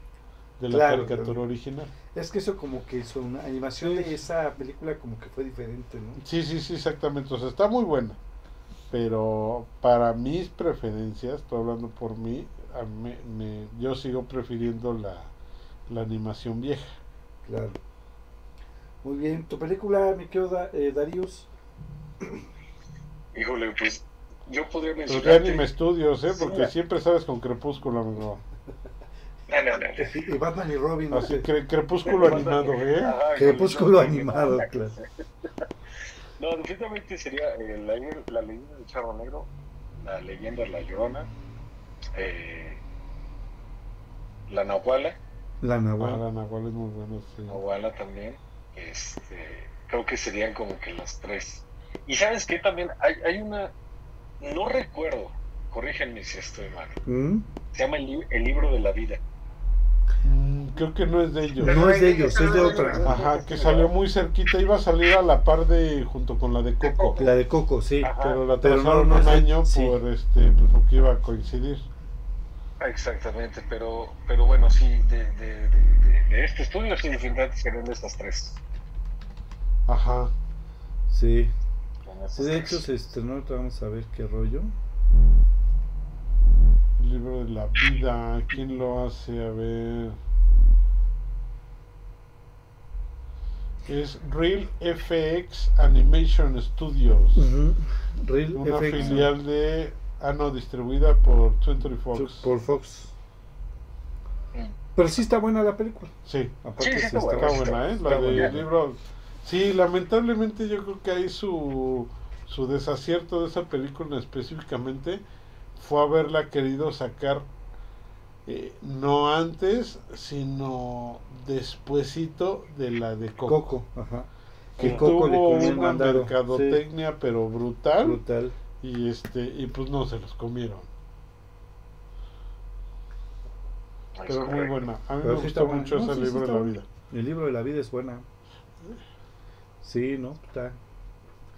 De la Claro, caricatura claro. original. es que eso como que su una animación Sí. de esa película como que fue diferente, ¿no? Sí, sí, sí, exactamente. O sea, está muy buena. Pero para mis preferencias, estoy hablando por mí, a mí- me- yo sigo prefiriendo la, la animación vieja. Claro. Muy bien, tu película, mi querido Da- eh, Darius. Híjole, pues yo podría Pero mencionar. Anime Studios, ¿eh? Porque siempre sabes con Crepúsculo, amigo. No, no, no. Y, Batman y Robin. ¿no? Así, cre- Crepúsculo animado, ¿eh? Ajá, Crepúsculo animado, claro. No, definitivamente sería eh, la, la leyenda del Charro Negro, la leyenda de la Llorona, eh, la Nahuala, La Nahual. Ah, la Nahual es muy bueno, sí. Nahuala también, este, creo que serían como que las tres. Y sabes que también hay, hay una, no recuerdo, corríjanme si estoy mal, ¿Mm? se llama el libro de la vida. Mm, creo que no es de ellos. No es de ellos, es de otra. Ajá, que salió muy cerquita, iba a salir a la par de, junto con la de Coco. La de Coco, sí. Ajá. Pero la Pero no, trazaron no un es de- año sí. por este, pues, porque iba a coincidir. Exactamente, pero, pero bueno, sí, de, de, de, de- de este estudio sí definitivamente serían de estas tres. Ajá. Sí. De hecho se estrenó, vamos a ver qué rollo. El libro de la vida, ¿quién lo hace? A ver. Es Real FX Animation Studios. Real Una FX, filial de. Ah, no, distribuida por 20 Fox. Por Fox. Pero sí está buena la película. Sí, Aparte Sí, está está buena. está buena, ¿eh? Está La del libro. Sí, lamentablemente yo creo que ahí su, su desacierto de esa película específicamente fue haberla querido sacar eh, no antes, sino despuesito de la de Coco. Coco, ajá. Que Que Coco le tuvo comió el una mandado. mercadotecnia pero brutal brutal. y este y pues no se los comieron. Es Pero muy correcto. buena. A mí Pero me sí buena. mucho No, ese sí, sí libro de la vida. El libro de la vida es buena. Sí, ¿no? Está,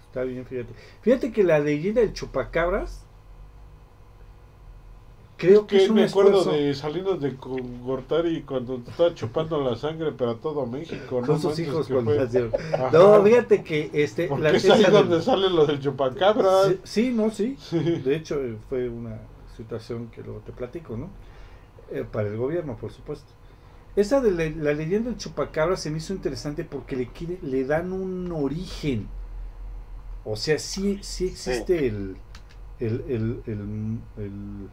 está bien, fíjate. Fíjate que la leyenda del chupacabras. Creo que, que es un me acuerdo esfuerzo de Salinas de Gortari cuando estaba chupando la sangre para todo México. con no sus hijos que fue- nacieron. No, fíjate que este. Porque la- es ahí donde del- sale lo del chupacabra. Sí, sí, no, sí. Sí. De hecho, eh, fue una situación que luego te platico, ¿no? Eh, para el gobierno, por supuesto. Esa de la, la leyenda del chupacabra se me hizo interesante porque le, le dan un origen. O sea, sí, sí existe el, el, el, el,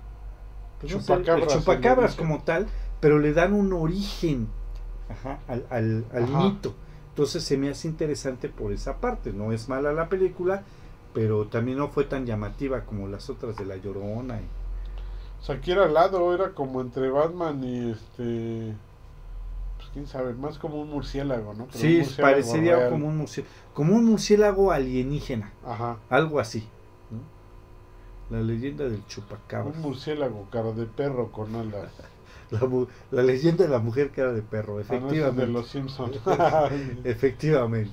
pues no sé, el Chupacabras, como tal, pero le dan un origen ajá, al, al, al Ajá. mito. Entonces se me hace interesante por esa parte. No es mala la película, pero también no fue tan llamativa como las otras de La Llorona. y- O sea, aquí era al lado, era como entre Batman y este. Pues quién sabe, más como un murciélago, ¿no? Pero sí, murciélago parecería real. como un, murci- como un murciélago alienígena, Ajá. algo así. La leyenda del chupacabras. Un murciélago, cara de perro con alas. La, la leyenda de la mujer cara de perro, Ah, no, ese es efectivamente. de los Simpsons. Efectivamente.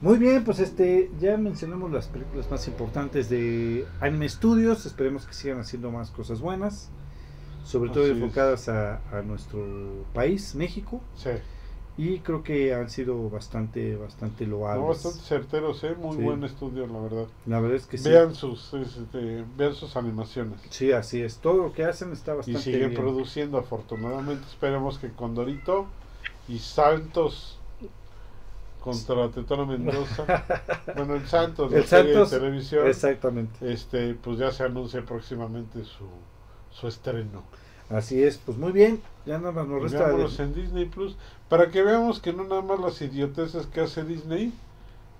Muy bien, pues este ya mencionamos las películas más importantes de Anime Studios. Esperemos que sigan haciendo más cosas buenas, sobre todo Así enfocadas a, a nuestro país, México. sí. Y creo que han sido bastante, bastante loables. No, bastante certeros, ¿eh? Muy Sí. buen estudio, la verdad. La verdad es que sí. Vean sus este, vean sus animaciones. Sí, así es. Todo lo que hacen está Y bastante siguen bien. produciendo, afortunadamente. Esperemos que Condorito y Santos contra Tetona Mendoza. bueno, el Santos, El Santos, de televisión. Exactamente. Este, pues ya se anuncia próximamente su, su estreno. Así es. Pues muy bien. Ya nada más nos Y resta. veámoslos en Disney Plus. Para que veamos que no nada más las idioteces que hace Disney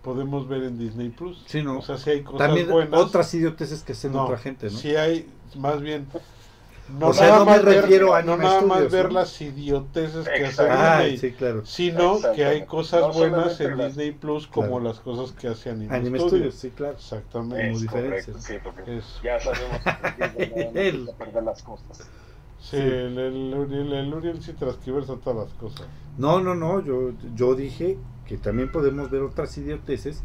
podemos ver en Disney Plus. Sí, no. O sea, si hay cosas También buenas. otras idioteces que hacen No, otra gente, ¿no? Si hay, más bien. No O sea, nada no me más ver- refiero a no nada más ver ¿no? las idioteces que hace. Ah, Disney, sí, claro. sino que hay cosas No buenas en las- Disney Plus como Claro. las cosas que hace Anime, Anime Studios. Studios, sí, claro. Exactamente. Como Es diferencias. correcto, sí, porque ya sabemos que no las cosas. Sí, el, el, Uriel- el Uriel sí transquiversa todas las cosas. No, no, no, yo, yo dije que también podemos ver otras idioteces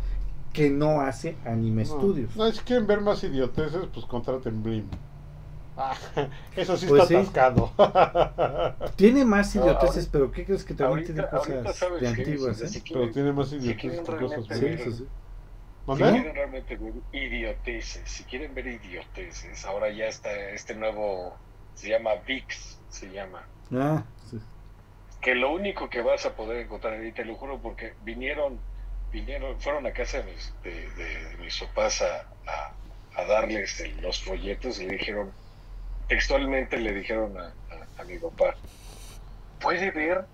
que no hace Anime No, Studios. No, si quieren ver más idioteces, pues contraten Blim. Ah, eso sí Pues está sí. atascado. Tiene más idioteces, ahorita- pero ¿qué crees que también Ahorita, tiene cosas de antiguas? ¿eh? si Pero quieren- tiene más idioteces que cosas ver- sí, sí. Si quieren realmente ver idioteces, si quieren ver idioteces, ahora ya está este nuevo, se llama VIX, se llama. Ah, sí. Que lo único que vas a poder encontrar ahí, te lo juro, porque vinieron, vinieron, fueron a casa de mis, de, de- de mis papás a, a- a darles el- los folletos y le dijeron, textualmente le dijeron a, a- a mi papá, puede ver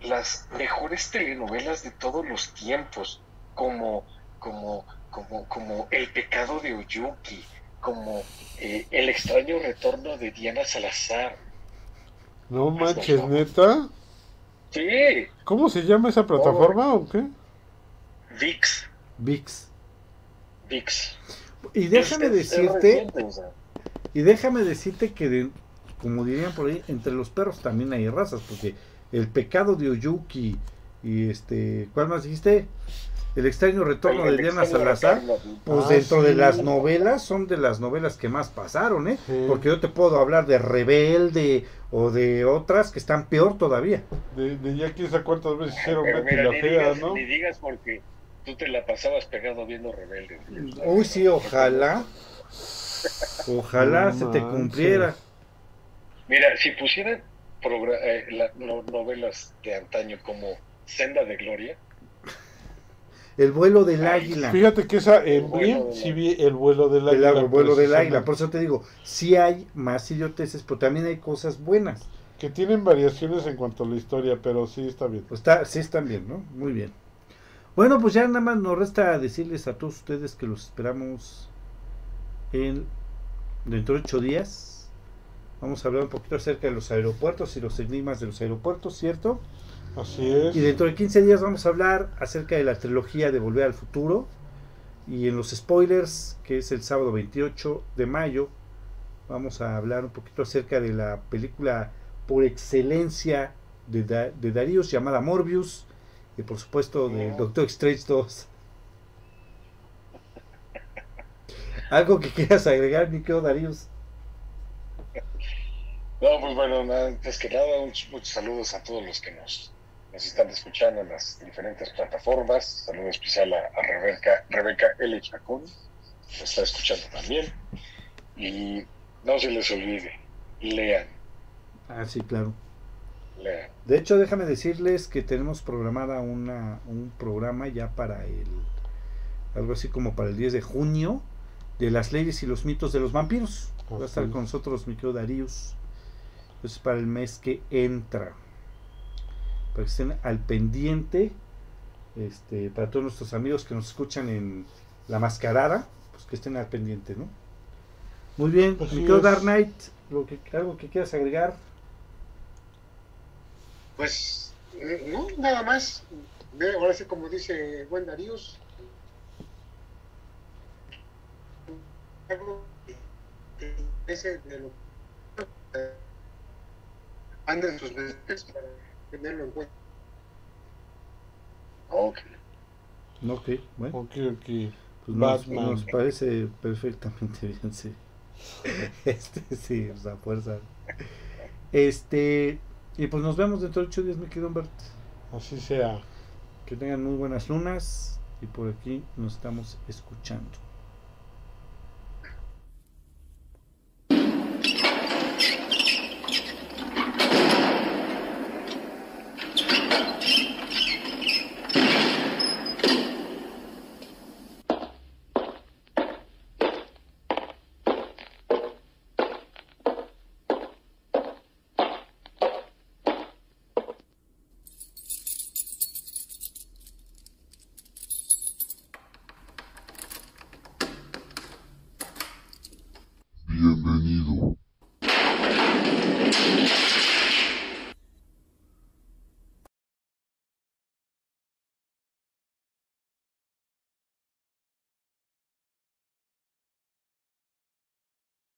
las mejores telenovelas de todos los tiempos, como, como, como, como El pecado de Oyuki, como eh, El extraño retorno de Diana Salazar. No manches, neta. Sí, ¿Cómo se llama esa plataforma o qué? VIX, VIX. VIX. Y déjame Es- es- es decirte, y déjame decirte que, de- como dirían por ahí, entre los perros también hay razas, porque el pecado de Oyuki y este, ¿cuál más dijiste? El extraño retorno El de Diana Salazar. retorno, Pues Ah, dentro de sí. las novelas son de las novelas que más pasaron, ¿eh? Sí. Porque yo te puedo hablar de Rebelde o de otras que están peor todavía. De, de ya quién sabe cuántas veces hicieron Pero mira, la ni Fea, digas, ¿no? ni digas porque tú te la pasabas pegado viendo Rebelde. Uy, sí, ojalá. Ojalá No se te cumpliera. Mira, si pusieran eh, la- no- novelas de antaño como Senda de Gloria, El vuelo del águila. Fíjate que esa en del sí vi el vuelo del El, águila. el vuelo del precisamente, águila. Por eso te digo, sí hay más idioteces, pero también hay cosas buenas. Que tienen variaciones en cuanto a la historia, pero sí está bien. Pues está, sí están bien, ¿no? Muy bien. Bueno, pues ya nada más nos resta decirles a todos ustedes que los esperamos en dentro de ocho días. Vamos a hablar un poquito acerca de los aeropuertos y los enigmas de los aeropuertos, ¿cierto? Así es. Y dentro de 15 días vamos a hablar acerca de la trilogía de Volver al Futuro. Y en los spoilers, que es el sábado 28 de mayo, vamos a hablar un poquito acerca de la película por excelencia de, Da- de Darius llamada Morbius. Y por supuesto de Doctor Strange 2. Algo que quieras agregar, querido Darius. No, pues bueno, antes que nada, muchos, muchos saludos a todos los que nos, nos están escuchando en las diferentes plataformas. Saludo especial a, a Rebeca, Rebeca L. Chacón, que está escuchando también. Y no se les olvide, lean, Ah, sí, claro. lean. De hecho, déjame decirles que tenemos programada una, un programa ya para el, algo así como para el 10 de junio, de las leyes y los mitos de los vampiros. Va a estar con nosotros mi querido Darius. Eso es para el mes que entra. Para que estén al pendiente. Este, para todos nuestros amigos que nos escuchan en La Mascarada, pues que estén al pendiente, ¿no? Muy bien, Así mi. Dark Knight, lo que, algo que quieras agregar. Pues eh, no, nada más. De- Ahora sí, como dice buen Darius. Algo que interese de lo eh, anden sus mensajes para tenerlo en cuenta. Ok. Ok, bueno. Ok, ok. Pues nos, parece perfectamente bien, sí. Este, sí, o sea, fuerza. Este, y pues nos vemos dentro de ocho días, mi querido Humbert. Así sea. Que tengan muy buenas lunas y por aquí nos estamos escuchando.